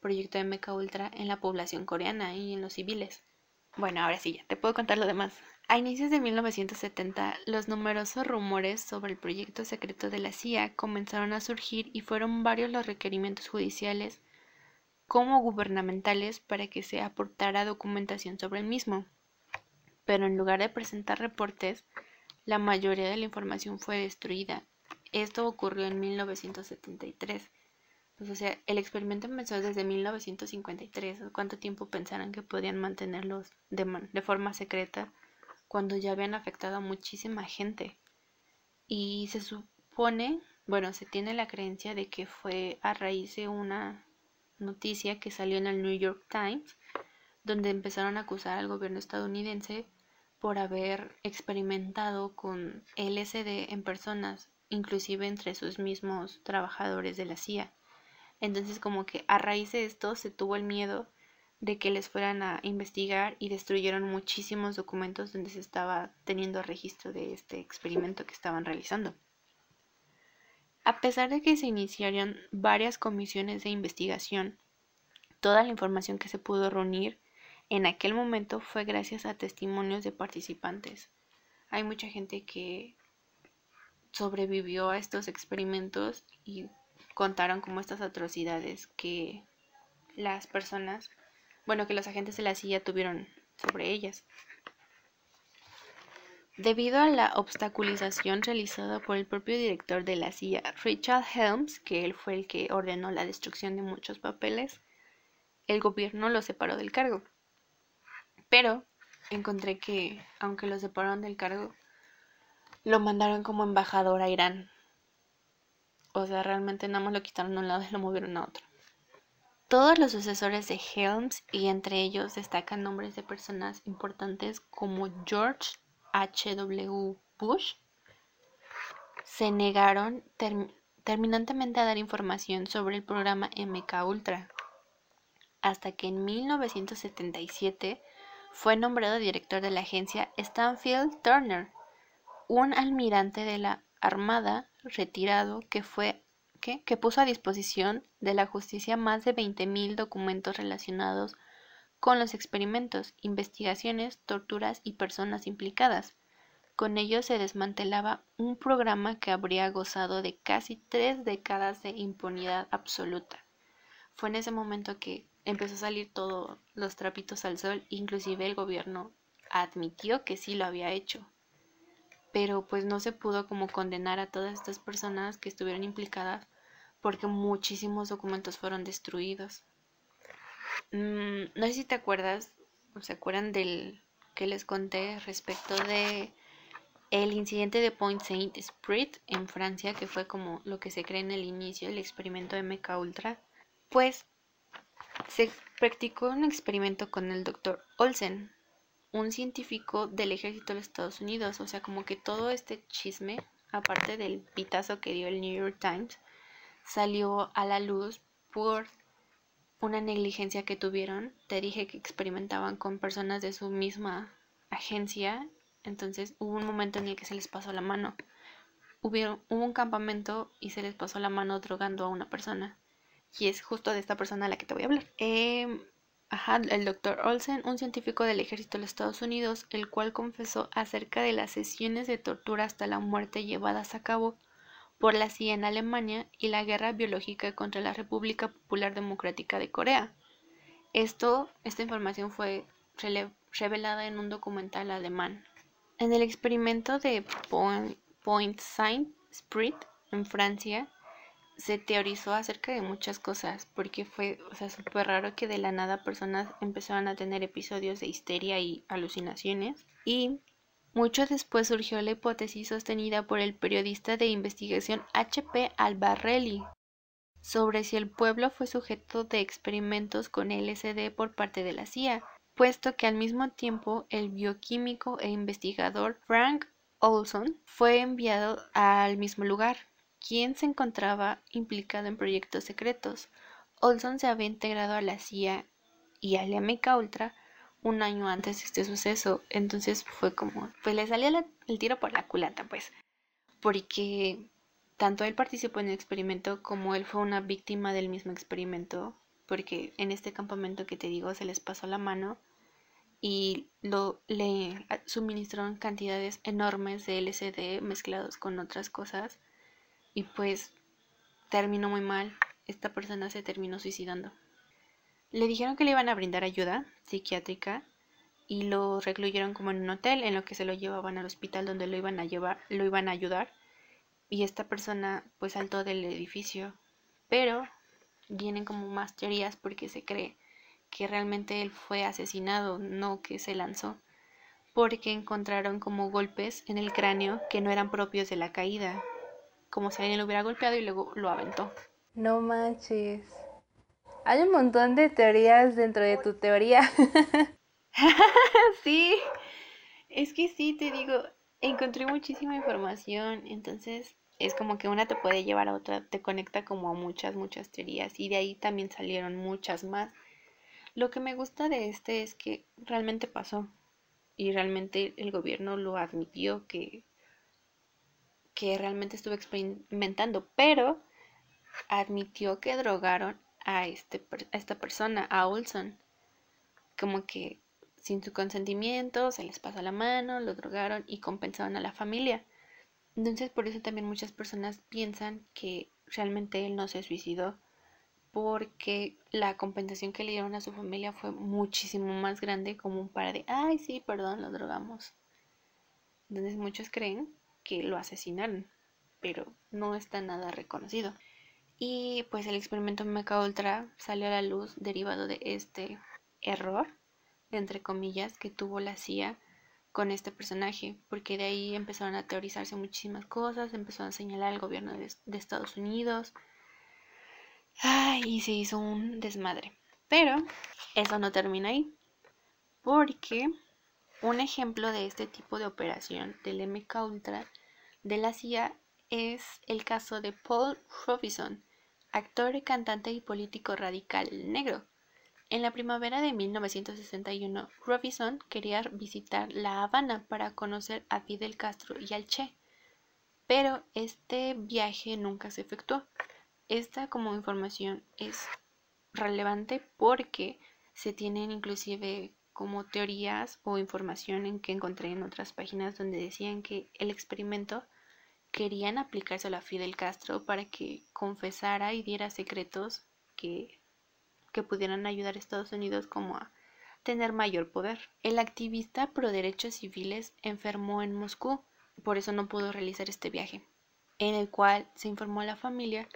proyecto de Mecha Ultra en la población coreana y en los civiles. Bueno, ahora sí, ya te puedo contar lo demás. A inicios de 1970, los numerosos rumores sobre el proyecto secreto de la CIA comenzaron a surgir y fueron varios los requerimientos judiciales como gubernamentales para que se aportara documentación sobre el mismo. Pero en lugar de presentar reportes, la mayoría de la información fue destruida. Esto ocurrió en 1973. Pues, o sea, el experimento empezó desde 1953. ¿Cuánto tiempo pensaran que podían mantenerlos de, de forma secreta cuando ya habían afectado a muchísima gente? Y se supone, bueno, se tiene la creencia de que fue a raíz de una noticia que salió en el New York Times, donde empezaron a acusar al gobierno estadounidense por haber experimentado con LSD en personas, inclusive entre sus mismos trabajadores de la CIA. Entonces como que a raíz de esto se tuvo el miedo de que les fueran a investigar y destruyeron muchísimos documentos donde se estaba teniendo registro de este experimento que estaban realizando. A pesar de que se iniciaron varias comisiones de investigación, toda la información que se pudo reunir en aquel momento fue gracias a testimonios de participantes. Hay mucha gente que sobrevivió a estos experimentos y contaron como estas atrocidades que las personas, bueno, que los agentes de la CIA tuvieron sobre ellas. Debido a la obstaculización realizada por el propio director de la CIA, Richard Helms, que él fue el que ordenó la destrucción de muchos papeles, el gobierno lo separó del cargo. Pero encontré que, aunque lo separaron del cargo, lo mandaron como embajador a Irán. O sea, realmente nada más lo quitaron de un lado y lo movieron a otro. Todos los sucesores de Helms, y entre ellos destacan nombres de personas importantes como George H.W. Bush se negaron terminantemente a dar información sobre el programa MK Ultra, hasta que en 1977 fue nombrado director de la agencia Stanfield Turner, un almirante de la Armada retirado que fue que puso a disposición de la justicia más de 20.000 documentos relacionados con los experimentos, investigaciones, torturas y personas implicadas. Con ello se desmantelaba un programa que habría gozado de casi tres décadas de impunidad absoluta. Fue en ese momento que empezó a salir todos los trapitos al sol, inclusive el gobierno admitió que sí lo había hecho. Pero pues no se pudo como condenar a todas estas personas que estuvieron implicadas porque muchísimos documentos fueron destruidos. Mm, no sé si te acuerdas o se acuerdan del que les conté respecto de el incidente de Point Saint Esprit en Francia, que fue como lo que se cree en el inicio del experimento MK Ultra, pues se practicó un experimento con el doctor Olsen, un científico del ejército de Estados Unidos, o sea, como que todo este chisme, aparte del pitazo que dio el New York Times, salió a la luz por una negligencia que tuvieron. Te dije que experimentaban con personas de su misma agencia, entonces hubo un momento en el que se les pasó la mano. Hubo, un campamento y se les pasó la mano drogando a una persona. Y es justo de esta persona a la que te voy a hablar. Em, ajá, el doctor Olsen, un científico del ejército de los Estados Unidos, el cual confesó acerca de las sesiones de tortura hasta la muerte llevadas a cabo por la CIA en Alemania y la guerra biológica contra la República Popular Democrática de Corea. Esto, esta información fue revelada en un documental alemán. En el experimento de Point, Saint Sprit en Francia, se teorizó acerca de muchas cosas, porque fue, o sea, súper raro que de la nada personas empezaron a tener episodios de histeria y alucinaciones. Y mucho después surgió la hipótesis sostenida por el periodista de investigación H.P. Albarelli sobre si el pueblo fue sujeto de experimentos con LSD por parte de la CIA, puesto que al mismo tiempo el bioquímico e investigador Frank Olson fue enviado al mismo lugar, quien se encontraba implicado en proyectos secretos. Olson se había integrado a la CIA y al MK Ultra un año antes de este suceso. Entonces fue como, pues le salió el tiro por la culata, pues. Porque tanto él participó en el experimento como él fue una víctima del mismo experimento. Porque en este campamento que te digo se les pasó la mano y lo, le suministraron cantidades enormes de LSD mezclados con otras cosas. Y pues terminó muy mal. Esta persona se terminó suicidando. Le dijeron que le iban a brindar ayuda psiquiátrica y lo recluyeron como en un hotel en lo que se lo llevaban al hospital donde lo iban a llevar, lo iban a ayudar y esta persona pues saltó del edificio, pero vienen como más teorías porque se cree que realmente él fue asesinado, no que se lanzó, porque encontraron como golpes en el cráneo que no eran propios de la caída, como si alguien lo hubiera golpeado y luego lo aventó. No manches. Hay un montón de teorías dentro de tu teoría. [laughs] [laughs] sí, es que sí, te digo, encontré muchísima información, entonces es como que una te puede llevar a otra, te conecta como a muchas, muchas teorías y de ahí también salieron muchas más. Lo que me gusta de este es que realmente pasó y realmente el gobierno lo admitió que, que realmente estuvo experimentando, pero admitió que drogaron a, este, a esta persona, a Olson. Como que sin su consentimiento se les pasó la mano, lo drogaron y compensaron a la familia. Entonces por eso también muchas personas piensan que realmente él no se suicidó porque la compensación que le dieron a su familia fue muchísimo más grande como un par de, ay sí, perdón, lo drogamos. Entonces muchos creen que lo asesinaron, pero no está nada reconocido. Y pues el experimento Mecha Ultra salió a la luz derivado de este error, entre comillas, que tuvo la CIA con este personaje, porque de ahí empezaron a teorizarse muchísimas cosas, empezaron a señalar al gobierno de, de Estados Unidos, ay, y se hizo un desmadre. Pero eso no termina ahí, porque un ejemplo de este tipo de operación del MK Ultra de la CIA es el caso de Paul Robinson, actor, cantante y político radical negro. En la primavera de 1961, Robinson quería visitar La Habana para conocer a Fidel Castro y al Che, pero este viaje nunca se efectuó. Esta como información es relevante porque se tienen inclusive como teorías o información en que encontré en otras páginas donde decían que el experimento querían aplicárselo a Fidel Castro para que confesara y diera secretos que, que pudieran ayudar a Estados Unidos como a tener mayor poder. El activista pro derechos civiles enfermó en Moscú, por eso no pudo realizar este viaje, en el cual se informó a la familia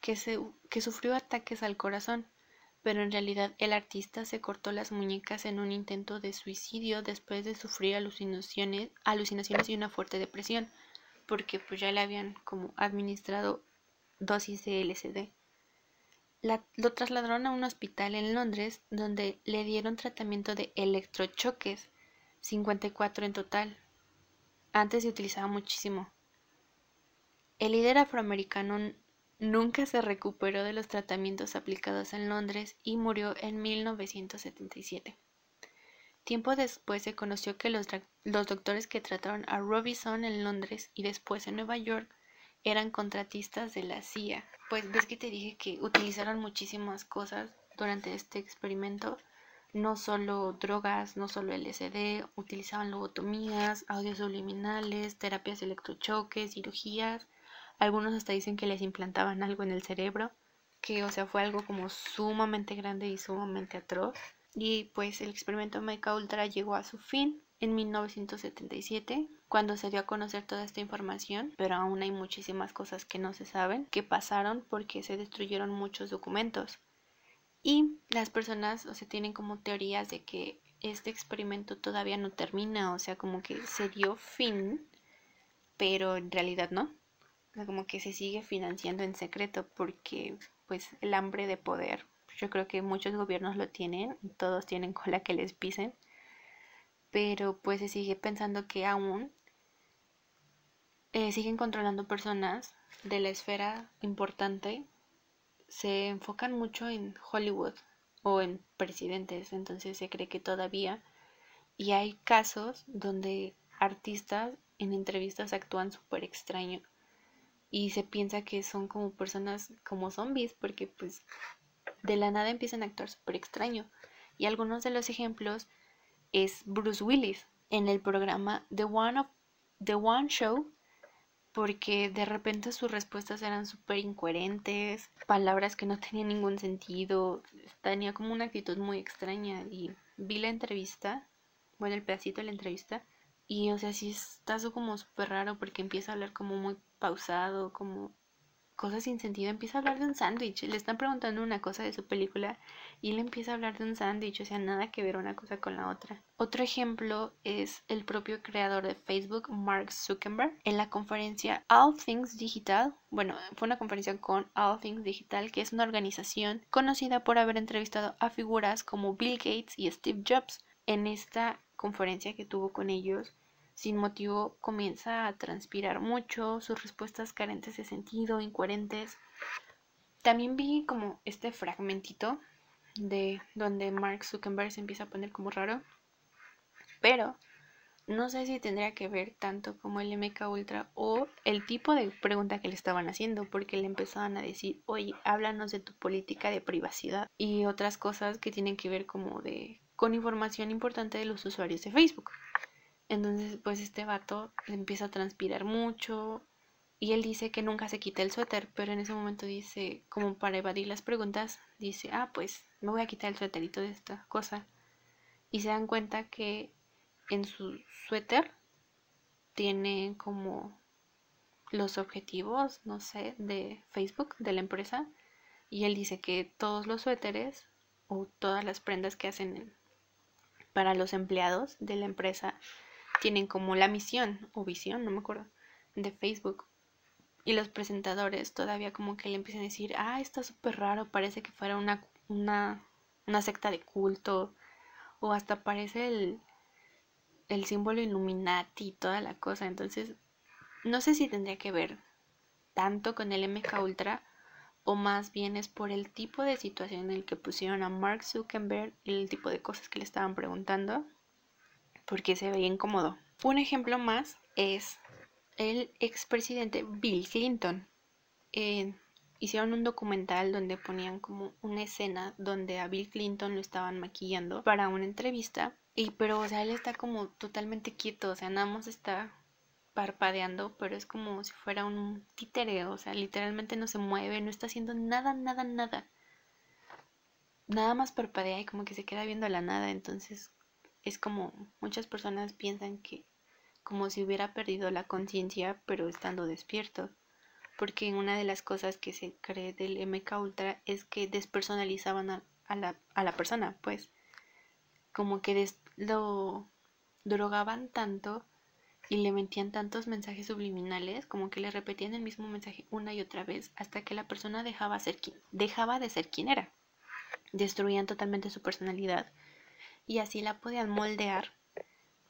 que, se, que sufrió ataques al corazón, pero en realidad el artista se cortó las muñecas en un intento de suicidio después de sufrir alucinaciones, alucinaciones y una fuerte depresión, porque pues ya le habían como administrado dosis de LSD. lo trasladaron a un hospital en Londres donde le dieron tratamiento de electrochoques, 54 en total. Antes se utilizaba muchísimo. El líder afroamericano nunca se recuperó de los tratamientos aplicados en Londres y murió en 1977. Tiempo después se conoció que los, doctores que trataron a Robinson en Londres y después en Nueva York eran contratistas de la CIA. Pues ves que te dije que utilizaron muchísimas cosas durante este experimento, no solo drogas, no solo LSD, utilizaban lobotomías, audios subliminales, terapias de electrochoques, cirugías, algunos hasta dicen que les implantaban algo en el cerebro, que o sea fue algo como sumamente grande y sumamente atroz. Y pues el experimento Mecha Ultra llegó a su fin en 1977, cuando se dio a conocer toda esta información, pero aún hay muchísimas cosas que no se saben, que pasaron porque se destruyeron muchos documentos. Y las personas, o sea, tienen como teorías de que este experimento todavía no termina, o sea, como que se dio fin, pero en realidad no como que se sigue financiando en secreto porque pues el hambre de poder, yo creo que muchos gobiernos lo tienen, todos tienen cola que les pisen, pero pues se sigue pensando que aún eh, siguen controlando personas de la esfera importante, se enfocan mucho en Hollywood o en presidentes, entonces se cree que todavía y hay casos donde artistas en entrevistas actúan súper extraño y se piensa que son como personas como zombies porque pues de la nada empiezan a actuar súper extraño. Y algunos de los ejemplos es Bruce Willis en el programa The One, The One Show porque de repente sus respuestas eran súper incoherentes, palabras que no tenían ningún sentido, tenía como una actitud muy extraña y vi la entrevista, bueno, el pedacito de la entrevista y o sea, sí está como súper raro porque empieza a hablar como muy pausado, como cosas sin sentido. Empieza a hablar de un sándwich. Le están preguntando una cosa de su película y él empieza a hablar de un sándwich. O sea, nada que ver una cosa con la otra. Otro ejemplo es el propio creador de Facebook, Mark Zuckerberg, en la conferencia All Things Digital. Bueno, fue una conferencia con All Things Digital, que es una organización conocida por haber entrevistado a figuras como Bill Gates y Steve Jobs. En esta conferencia que tuvo con ellos, sin motivo comienza a transpirar mucho, sus respuestas carentes de sentido, incoherentes. También vi como este fragmentito de donde Mark Zuckerberg se empieza a poner como raro, pero no sé si tendría que ver tanto como el MK Ultra o el tipo de pregunta que le estaban haciendo, porque le empezaban a decir, oye, háblanos de tu política de privacidad y otras cosas que tienen que ver como de con información importante de los usuarios de Facebook. Entonces, pues este vato empieza a transpirar mucho y él dice que nunca se quita el suéter, pero en ese momento dice, como para evadir las preguntas, dice, ah, pues me voy a quitar el suéterito de esta cosa. Y se dan cuenta que en su suéter tiene como los objetivos, no sé, de Facebook, de la empresa. Y él dice que todos los suéteres o todas las prendas que hacen para los empleados de la empresa tienen como la misión o visión, no me acuerdo, de Facebook. Y los presentadores todavía como que le empiezan a decir, ah, está súper raro, parece que fuera una, una, una secta de culto. O hasta parece el, el símbolo Illuminati y toda la cosa. Entonces, no sé si tendría que ver tanto con el MK Ultra o más bien es por el tipo de situación en el que pusieron a Mark Zuckerberg y el tipo de cosas que le estaban preguntando porque se veía incómodo. Un ejemplo más es el expresidente Bill Clinton. hicieron un documental donde ponían como una escena donde a Bill Clinton lo estaban maquillando para una entrevista. Y pero, o sea, él está como totalmente quieto, o sea, nada más está parpadeando, pero es como si fuera un títere, o sea, literalmente no se mueve, no está haciendo nada, nada, nada. Nada más parpadea y como que se queda viendo la nada, entonces es como muchas personas piensan que como si hubiera perdido la conciencia pero estando despierto porque una de las cosas que se cree del MK Ultra es que despersonalizaban a, la, a la, persona, pues como que lo drogaban tanto y le metían tantos mensajes subliminales, como que le repetían el mismo mensaje una y otra vez hasta que la persona dejaba, ser dejaba de ser quien era. Destruían totalmente su personalidad y así la podían moldear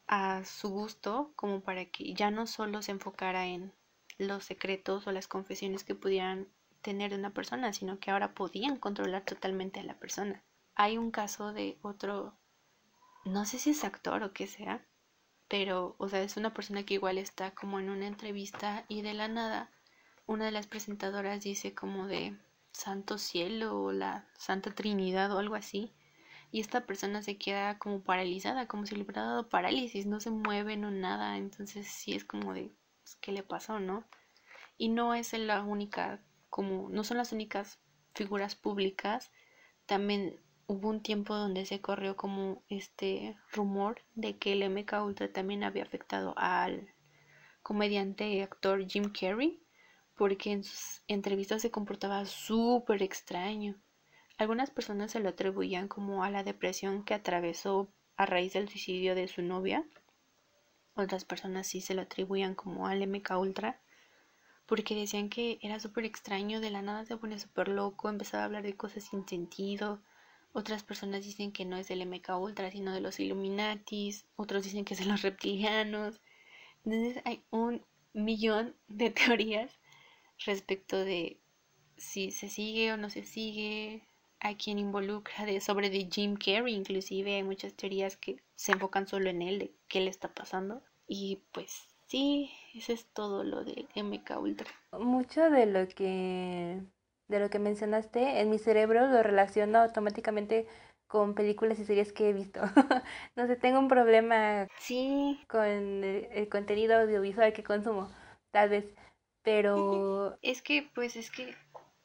a su gusto como para que ya no solo se enfocara en los secretos o las confesiones que pudieran tener de una persona, sino que ahora podían controlar totalmente a la persona. Hay un caso de otro, no sé si es actor o qué sea, pero, o sea, es una persona que igual está como en una entrevista y de la nada una de las presentadoras dice como de Santo Cielo o la Santa Trinidad o algo así. Y esta persona se queda como paralizada, como si le hubiera dado parálisis, no se mueve, no nada. Entonces sí es como de, pues, ¿qué le pasó, no? Y no es la única, como, no son las únicas figuras públicas. También hubo un tiempo donde se corrió como este rumor de que el MK Ultra también había afectado al comediante y actor Jim Carrey porque en sus entrevistas se comportaba súper extraño. Algunas personas se lo atribuían como a la depresión que atravesó a raíz del suicidio de su novia. Otras personas sí se lo atribuían como al MK Ultra porque decían que era súper extraño, de la nada se pone súper loco, empezaba a hablar de cosas sin sentido, otras personas dicen que no es del MK Ultra, sino de los Illuminatis. Otros dicen que es de los reptilianos. Entonces hay un millón de [laughs] teorías respecto de si se sigue o no se sigue, a quién involucra, de, sobre de Jim Carrey. Inclusive hay muchas teorías que se enfocan solo en él, de qué le está pasando. Y pues sí, eso es todo lo de MK Ultra. Mucho de lo que de lo que mencionaste, en mi cerebro lo relaciono automáticamente con películas y series que he visto. [laughs] no sé, tengo un problema sí. con el, contenido audiovisual que consumo, tal vez, pero... [laughs] Es que, pues es que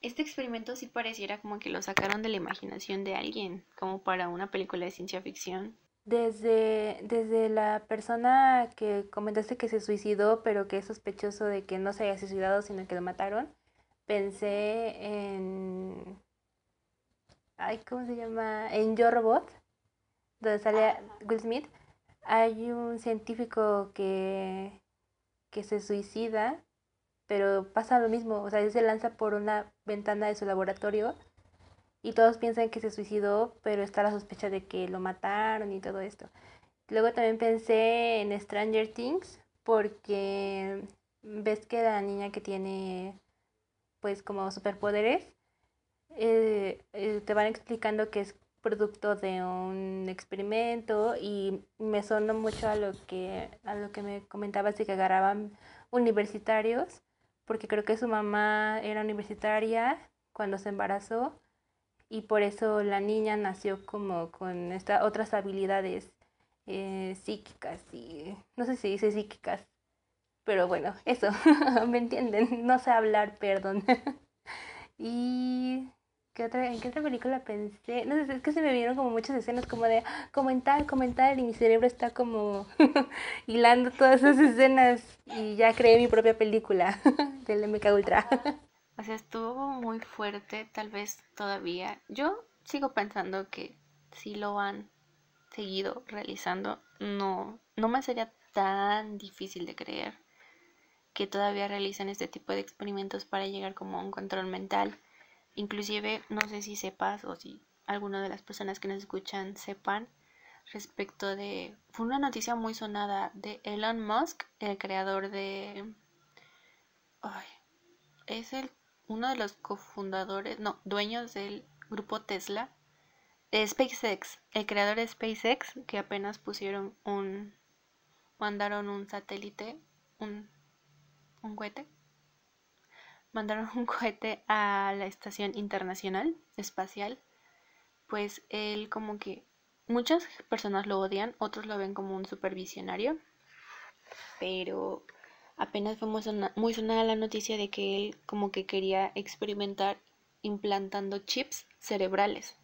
este experimento sí pareciera como que lo sacaron de la imaginación de alguien, como para una película de ciencia ficción. Desde, desde la persona que comentaste que se suicidó, pero que es sospechoso de que no se haya suicidado, sino que lo mataron, pensé en. Ay, ¿cómo se llama? En Yo Robot, donde sale Will Smith. Hay un científico que, que se suicida, pero pasa lo mismo. O sea, él se lanza por una ventana de su laboratorio y todos piensan que se suicidó, pero está la sospecha de que lo mataron y todo esto. Luego también pensé en Stranger Things, porque ves que la niña que tiene pues como superpoderes, eh, eh, te van explicando que es producto de un experimento y me sonó mucho a lo que a lo que me comentabas de que agarraban universitarios porque creo que su mamá era universitaria cuando se embarazó y por eso la niña nació como con estas otras habilidades eh, psíquicas y no sé si dice psíquicas pero bueno, eso, [laughs] ¿me entienden? No sé hablar, perdón. [laughs] y ¿qué otra, ¿en qué otra película pensé? No sé, es que se me vieron como muchas escenas como de comentar, comentar y mi cerebro está como [laughs] hilando todas esas escenas y ya creé mi propia película [laughs] del MK Ultra. o sea, estuvo muy fuerte, tal vez todavía. Yo sigo pensando que si lo han seguido realizando, no, no me sería tan difícil de creer que todavía realizan este tipo de experimentos para llegar como a un control mental. Inclusive, no sé si sepas o si alguna de las personas que nos escuchan sepan respecto de... Fue una noticia muy sonada de Elon Musk, el creador de... Ay, es el, uno de los cofundadores, no, dueños del grupo Tesla, de SpaceX, el creador de SpaceX, que apenas pusieron un... mandaron un satélite, un un cohete. Mandaron un cohete a la estación internacional espacial. Pues él como que muchas personas lo odian, otros lo ven como un supervisionario. Pero apenas fue muy sonada la noticia de que él como que quería experimentar implantando chips cerebrales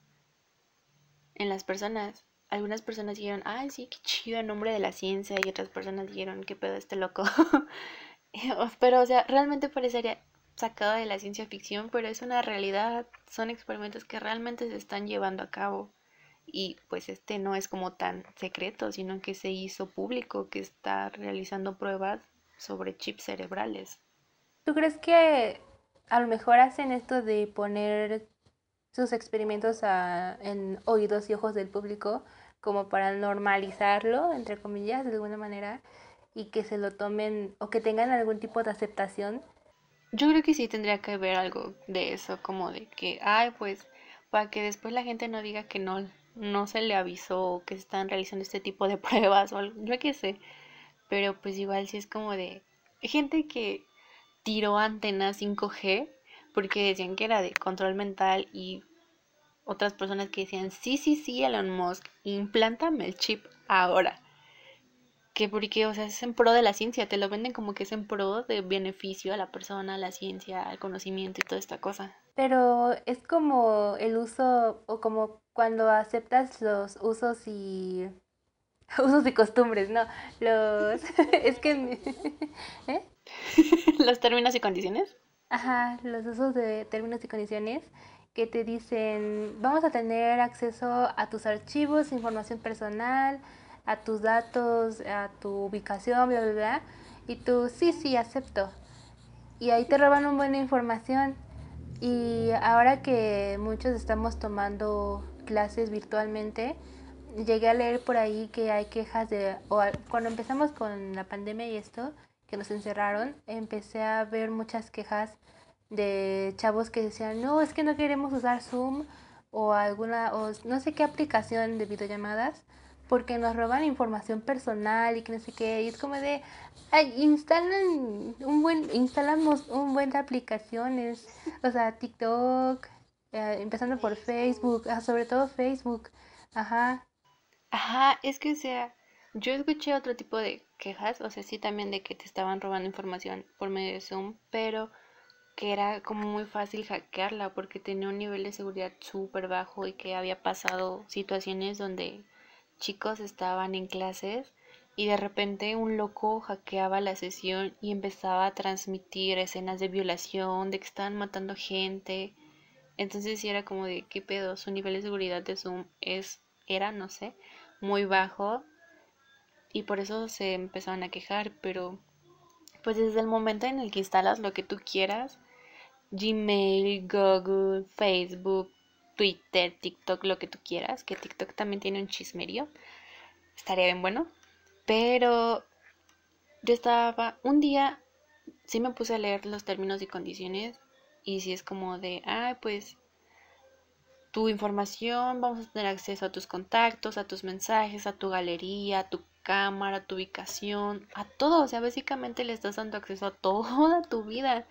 en las personas. Algunas personas dijeron, ay, sí, qué chido el nombre de la ciencia, y otras personas dijeron, qué pedo este loco. [laughs] Pero, o sea, realmente parecería sacado de la ciencia ficción, pero es una realidad, son experimentos que realmente se están llevando a cabo. Y pues este no es como tan secreto, sino que se hizo público que está realizando pruebas sobre chips cerebrales. ¿Tú crees que a lo mejor hacen esto de poner sus experimentos en oídos y ojos del público como para normalizarlo, entre comillas, de alguna manera, y que se lo tomen o que tengan algún tipo de aceptación? Yo creo que sí tendría que haber algo de eso, como de que, ay, pues, para que después la gente no diga que no, no se le avisó que se están realizando este tipo de [laughs] pruebas o algo, yo qué sé. Pero pues igual sí es como de gente que tiró antenas 5G porque decían que era de control mental y otras personas que decían, sí, sí, sí, Elon Musk, implántame el chip ahora. Que porque, o sea, es en pro de la ciencia, te lo venden como que es en pro de beneficio a la persona, a la ciencia, al conocimiento y toda esta cosa. Pero es como el uso, o como cuando aceptas los usos y [laughs] usos y costumbres, no, los [laughs] es que [laughs] ¿eh? los términos y condiciones. Ajá, los usos de términos y condiciones que te dicen, vamos a tener acceso a tus archivos, información personal, a tus datos, a tu ubicación, bla, bla, bla. Y tú, sí, sí, acepto. Y ahí te roban una buena información. Y ahora que muchos estamos tomando clases virtualmente, llegué a leer por ahí que hay quejas de, o cuando empezamos con la pandemia y esto, que nos encerraron, empecé a ver muchas quejas de chavos que decían, no, es que no queremos usar Zoom o alguna, o no sé qué aplicación de videollamadas, porque nos roban información personal y que no sé qué, y es como de, ay, instalan un buen, instalamos un buen de aplicaciones, o sea, TikTok, eh, empezando por Facebook, ah, sobre todo Facebook, ajá. Ajá, es que o sea, yo escuché otro tipo de quejas, o sea, sí también de que te estaban robando información por medio de Zoom, pero que era como muy fácil hackearla porque tenía un nivel de seguridad súper bajo y que había pasado situaciones donde chicos estaban en clases y de repente un loco hackeaba la sesión y empezaba a transmitir escenas de violación, de que estaban matando gente. Entonces era como de qué pedo, su nivel de seguridad de Zoom es, era, no sé, muy bajo y por eso se empezaron a quejar, pero pues desde el momento en el que instalas lo que tú quieras, Gmail, Google, Facebook, Twitter, TikTok, lo que tú quieras, que TikTok también tiene un chismerío, estaría bien bueno. Pero yo estaba, un día sí me puse a leer los términos y condiciones y si es como de, ah, pues tu información, vamos a tener acceso a tus contactos, a tus mensajes, a tu galería, a tu cámara, a tu ubicación, a todo, o sea, básicamente le estás dando acceso a toda tu vida.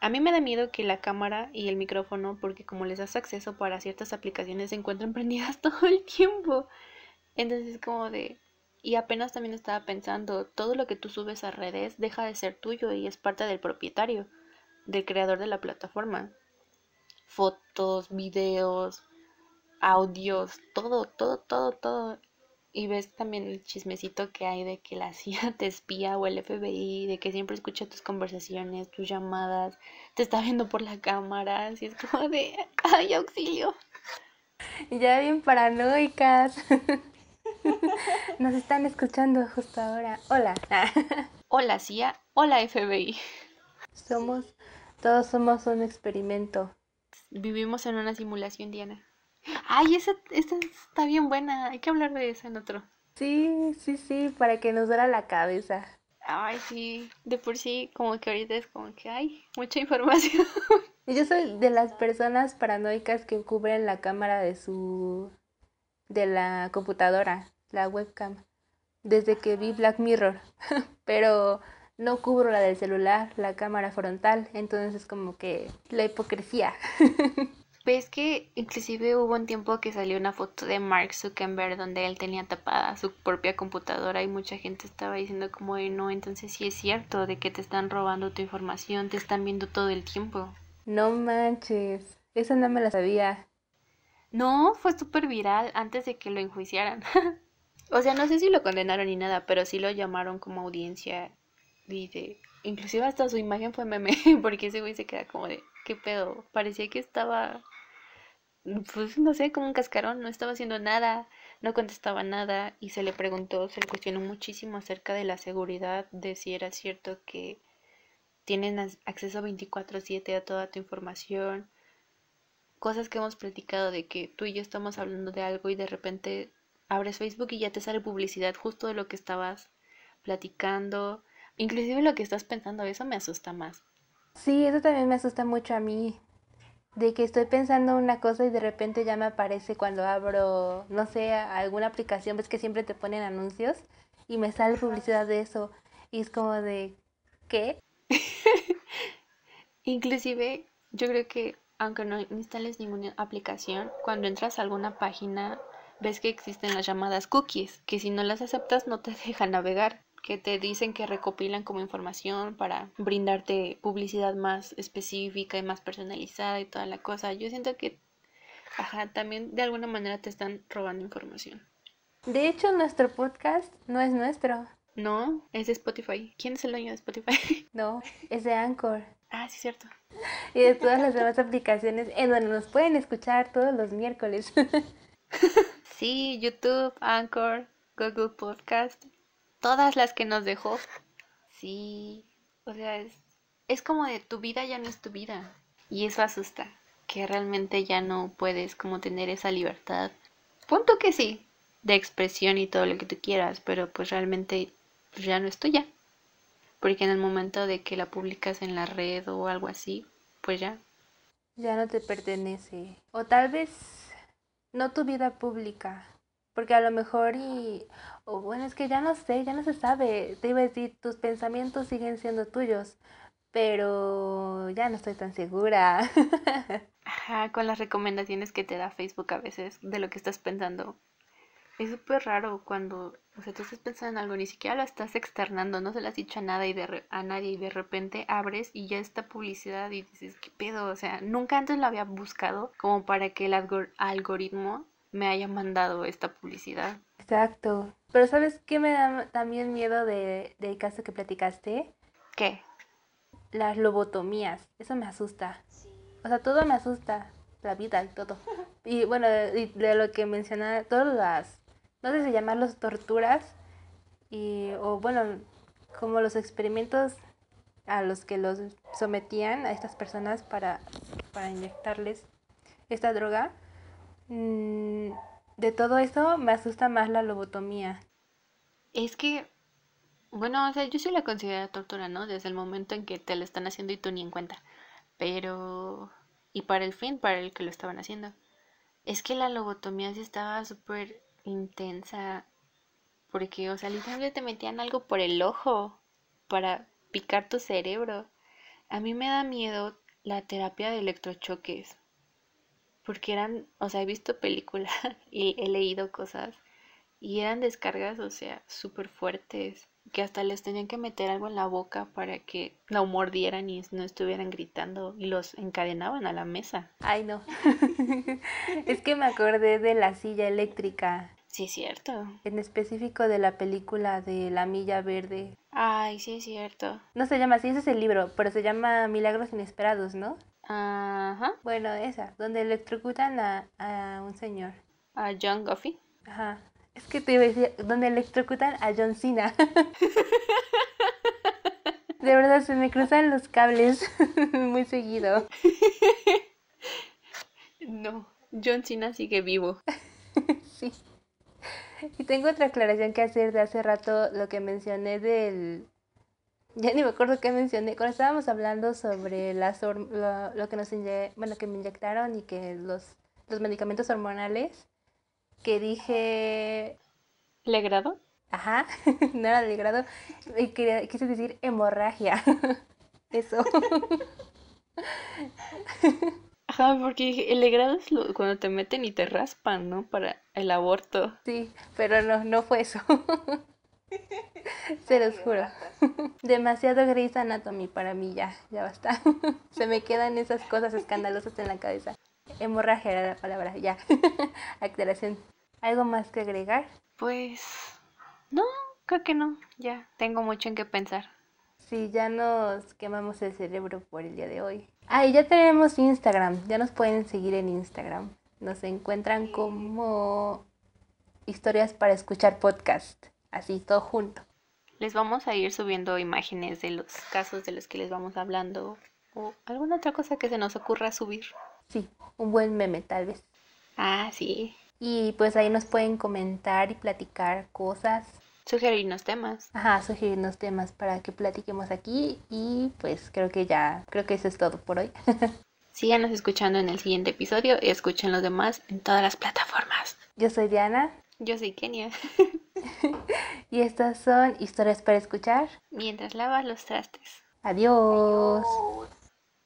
A mí me da miedo que la cámara y el micrófono, porque como les das acceso para ciertas aplicaciones, se encuentren [laughs] prendidas todo el tiempo. Entonces como de... Y apenas también estaba pensando, todo lo que tú subes a redes deja de ser tuyo y es parte del propietario, del creador de la plataforma. Fotos, videos, audios, todo, todo, todo, todo y ves también el chismecito que hay de que la [laughs] CIA te espía o el FBI, de que siempre escucha tus conversaciones, tus llamadas, te está viendo por la cámara, así es como de, ay, auxilio. Ya bien paranoicas. [laughs] Nos están escuchando justo ahora. Hola. [laughs] Hola CIA, hola FBI. Somos, todos somos un experimento. Vivimos en una simulación, Diana. Ay, esa, esta está bien buena. Hay que hablar de esa en otro. Sí, sí, sí, para que nos duela la cabeza. Ay, sí, de por sí, como que ahorita es como que hay mucha información. [laughs] Yo soy de las personas paranoicas que cubren la cámara de su. de la computadora, la webcam, desde que vi Black Mirror. [laughs] Pero no cubro la del celular, la cámara frontal, entonces es como que la hipocresía. [laughs] Ves que inclusive hubo un tiempo que salió una foto de Mark Zuckerberg donde él tenía tapada su propia computadora y mucha gente estaba diciendo como no, entonces sí es cierto de que te están robando tu información, te están viendo todo el tiempo. No manches, eso no me la sabía. No, fue súper viral antes de que lo enjuiciaran. [laughs] o sea, no sé si lo condenaron ni nada, pero sí lo llamaron como audiencia y de inclusive hasta su imagen fue meme, [laughs] porque ese güey se queda como de, ¿qué pedo? Parecía que estaba, pues no sé, como un cascarón, no estaba haciendo nada, no contestaba nada y se le preguntó, se le cuestionó muchísimo acerca de la seguridad, de si era cierto que tienen acceso 24/7 a toda tu información, cosas que hemos platicado de que tú y yo estamos hablando de algo y de repente abres Facebook y ya te sale publicidad justo de lo que estabas platicando, inclusive lo que estás pensando, eso me asusta más. Sí, eso también me asusta mucho a mí, de que estoy pensando una cosa y de repente ya me aparece cuando abro, no sé, alguna aplicación, ves que siempre te ponen anuncios y me sale publicidad de eso y es como de, ¿qué? [laughs] Inclusive, yo creo que aunque no instales ninguna aplicación, cuando entras a alguna página ves que existen las llamadas cookies, que si no las aceptas no te [laughs] dejan navegar, que te dicen que recopilan como información para brindarte publicidad más específica y más personalizada y toda la cosa. Yo siento que, ajá, también de alguna manera te están robando información. De hecho, nuestro podcast no es nuestro. No, es de Spotify. ¿Quién es el dueño de Spotify? [laughs] No, es de Anchor. Ah, sí, cierto. Y de todas las demás aplicaciones en donde nos pueden escuchar todos los miércoles. [laughs] [laughs] Sí, YouTube, Anchor, Google Podcast, todas las que nos dejó. Sí, o sea, es, es como de tu vida ya no es tu vida. Y eso asusta, que realmente ya no puedes como tener esa libertad. Punto que sí, de expresión y todo lo que tú quieras, pero pues realmente ya no es tuya. Porque en el momento de que la publicas en la red o algo así, pues ya. Ya no te pertenece. O tal vez no tu vida pública. Porque a lo mejor y, o bueno, es que ya no sé, ya no se sabe. Te iba a decir, tus pensamientos siguen siendo tuyos, pero ya no estoy tan segura. [laughs] Ajá, con las recomendaciones que te da Facebook a veces de lo que estás pensando. Es súper raro cuando, o sea, tú estás pensando en algo, ni siquiera lo estás externando, no se lo has dicho a, nada y de a nadie y de repente abres y ya está publicidad y dices, ¿qué pedo? O sea, nunca antes lo había buscado como para que el algoritmo me haya mandado esta publicidad. Exacto. Pero ¿sabes qué me da también miedo de, del caso que platicaste? ¿Qué? Las lobotomías. Eso me asusta. O sea, todo me asusta. La vida y todo. [laughs] Y bueno, de, de lo que mencionaba, todas las no sé si llamarlos torturas, y, o bueno, como los experimentos a los que los sometían a estas personas para, para inyectarles esta droga. Mm, de todo eso me asusta más la lobotomía. Es que, bueno, o sea, yo sí la considero tortura, ¿no? Desde el momento en que te lo están haciendo y tú ni en cuenta. Pero, y para el fin, para el que lo estaban haciendo. Es que la lobotomía sí estaba súper intensa. Porque, o sea, literalmente te metían algo por el ojo para picar tu cerebro. A mí me da miedo la terapia de electrochoques. Porque eran, o sea, he visto películas [laughs] y he leído cosas. Y eran descargas, o sea, súper fuertes. Que hasta les tenían que meter algo en la boca para que no mordieran y no estuvieran gritando. Y los encadenaban a la mesa. Ay, no. [laughs] [laughs] es que me acordé de la silla eléctrica. Sí, es cierto. En específico de la película de La Milla Verde. Ay, sí, es cierto. No se llama así, ese es el libro, pero se llama Milagros Inesperados, ¿no? Ajá. Bueno, esa, donde electrocutan a, a un señor. A John Goffey. Ajá. Es que te iba a decir, donde electrocutan a John Cena. [laughs] De verdad, se me cruzan los cables [laughs] muy seguido. [laughs] No, John Cena sigue vivo. sí. [laughs] Y tengo otra aclaración que hacer de hace rato, lo que mencioné del... [laughs] Ya ni me acuerdo qué mencioné. Cuando estábamos hablando sobre las lo, lo, que nos bueno, que me inyectaron y que los, los medicamentos hormonales, que dije... ¿Legrado? Ajá, [laughs] no era legrado. Y quise decir hemorragia. Eso. Ajá, porque el legrado es cuando te meten y te raspan, ¿no? Para el aborto. Sí, pero no, no fue eso. [laughs] Se los juro. [laughs] Demasiado Grey's Anatomy para mí ya, ya basta. [laughs] Se me quedan esas cosas escandalosas en la cabeza. Hemorragia era la palabra, ya. Aclaración. ¿Algo más que agregar? Pues no, creo que no. Ya, tengo mucho en qué pensar. Sí, ya nos quemamos el cerebro por el día de hoy. Ah, y ya tenemos Instagram. Ya nos pueden seguir en Instagram. Nos encuentran como historias para escuchar podcast. Así, todo junto. Les vamos a ir subiendo imágenes de los casos de los que les vamos hablando o alguna otra cosa que se nos ocurra subir. Sí, un buen meme tal vez. Ah, sí. Y pues ahí nos pueden comentar y platicar cosas. Sugerirnos temas. Ajá, sugerirnos temas para que platiquemos aquí. Y pues creo que ya, creo que eso es todo por hoy. [laughs] Síganos escuchando en el siguiente episodio y escuchen los demás en todas las plataformas. Yo soy Diana. Yo soy Kenia. [laughs] y estas son historias para escuchar. Mientras lavas los trastes. Adiós.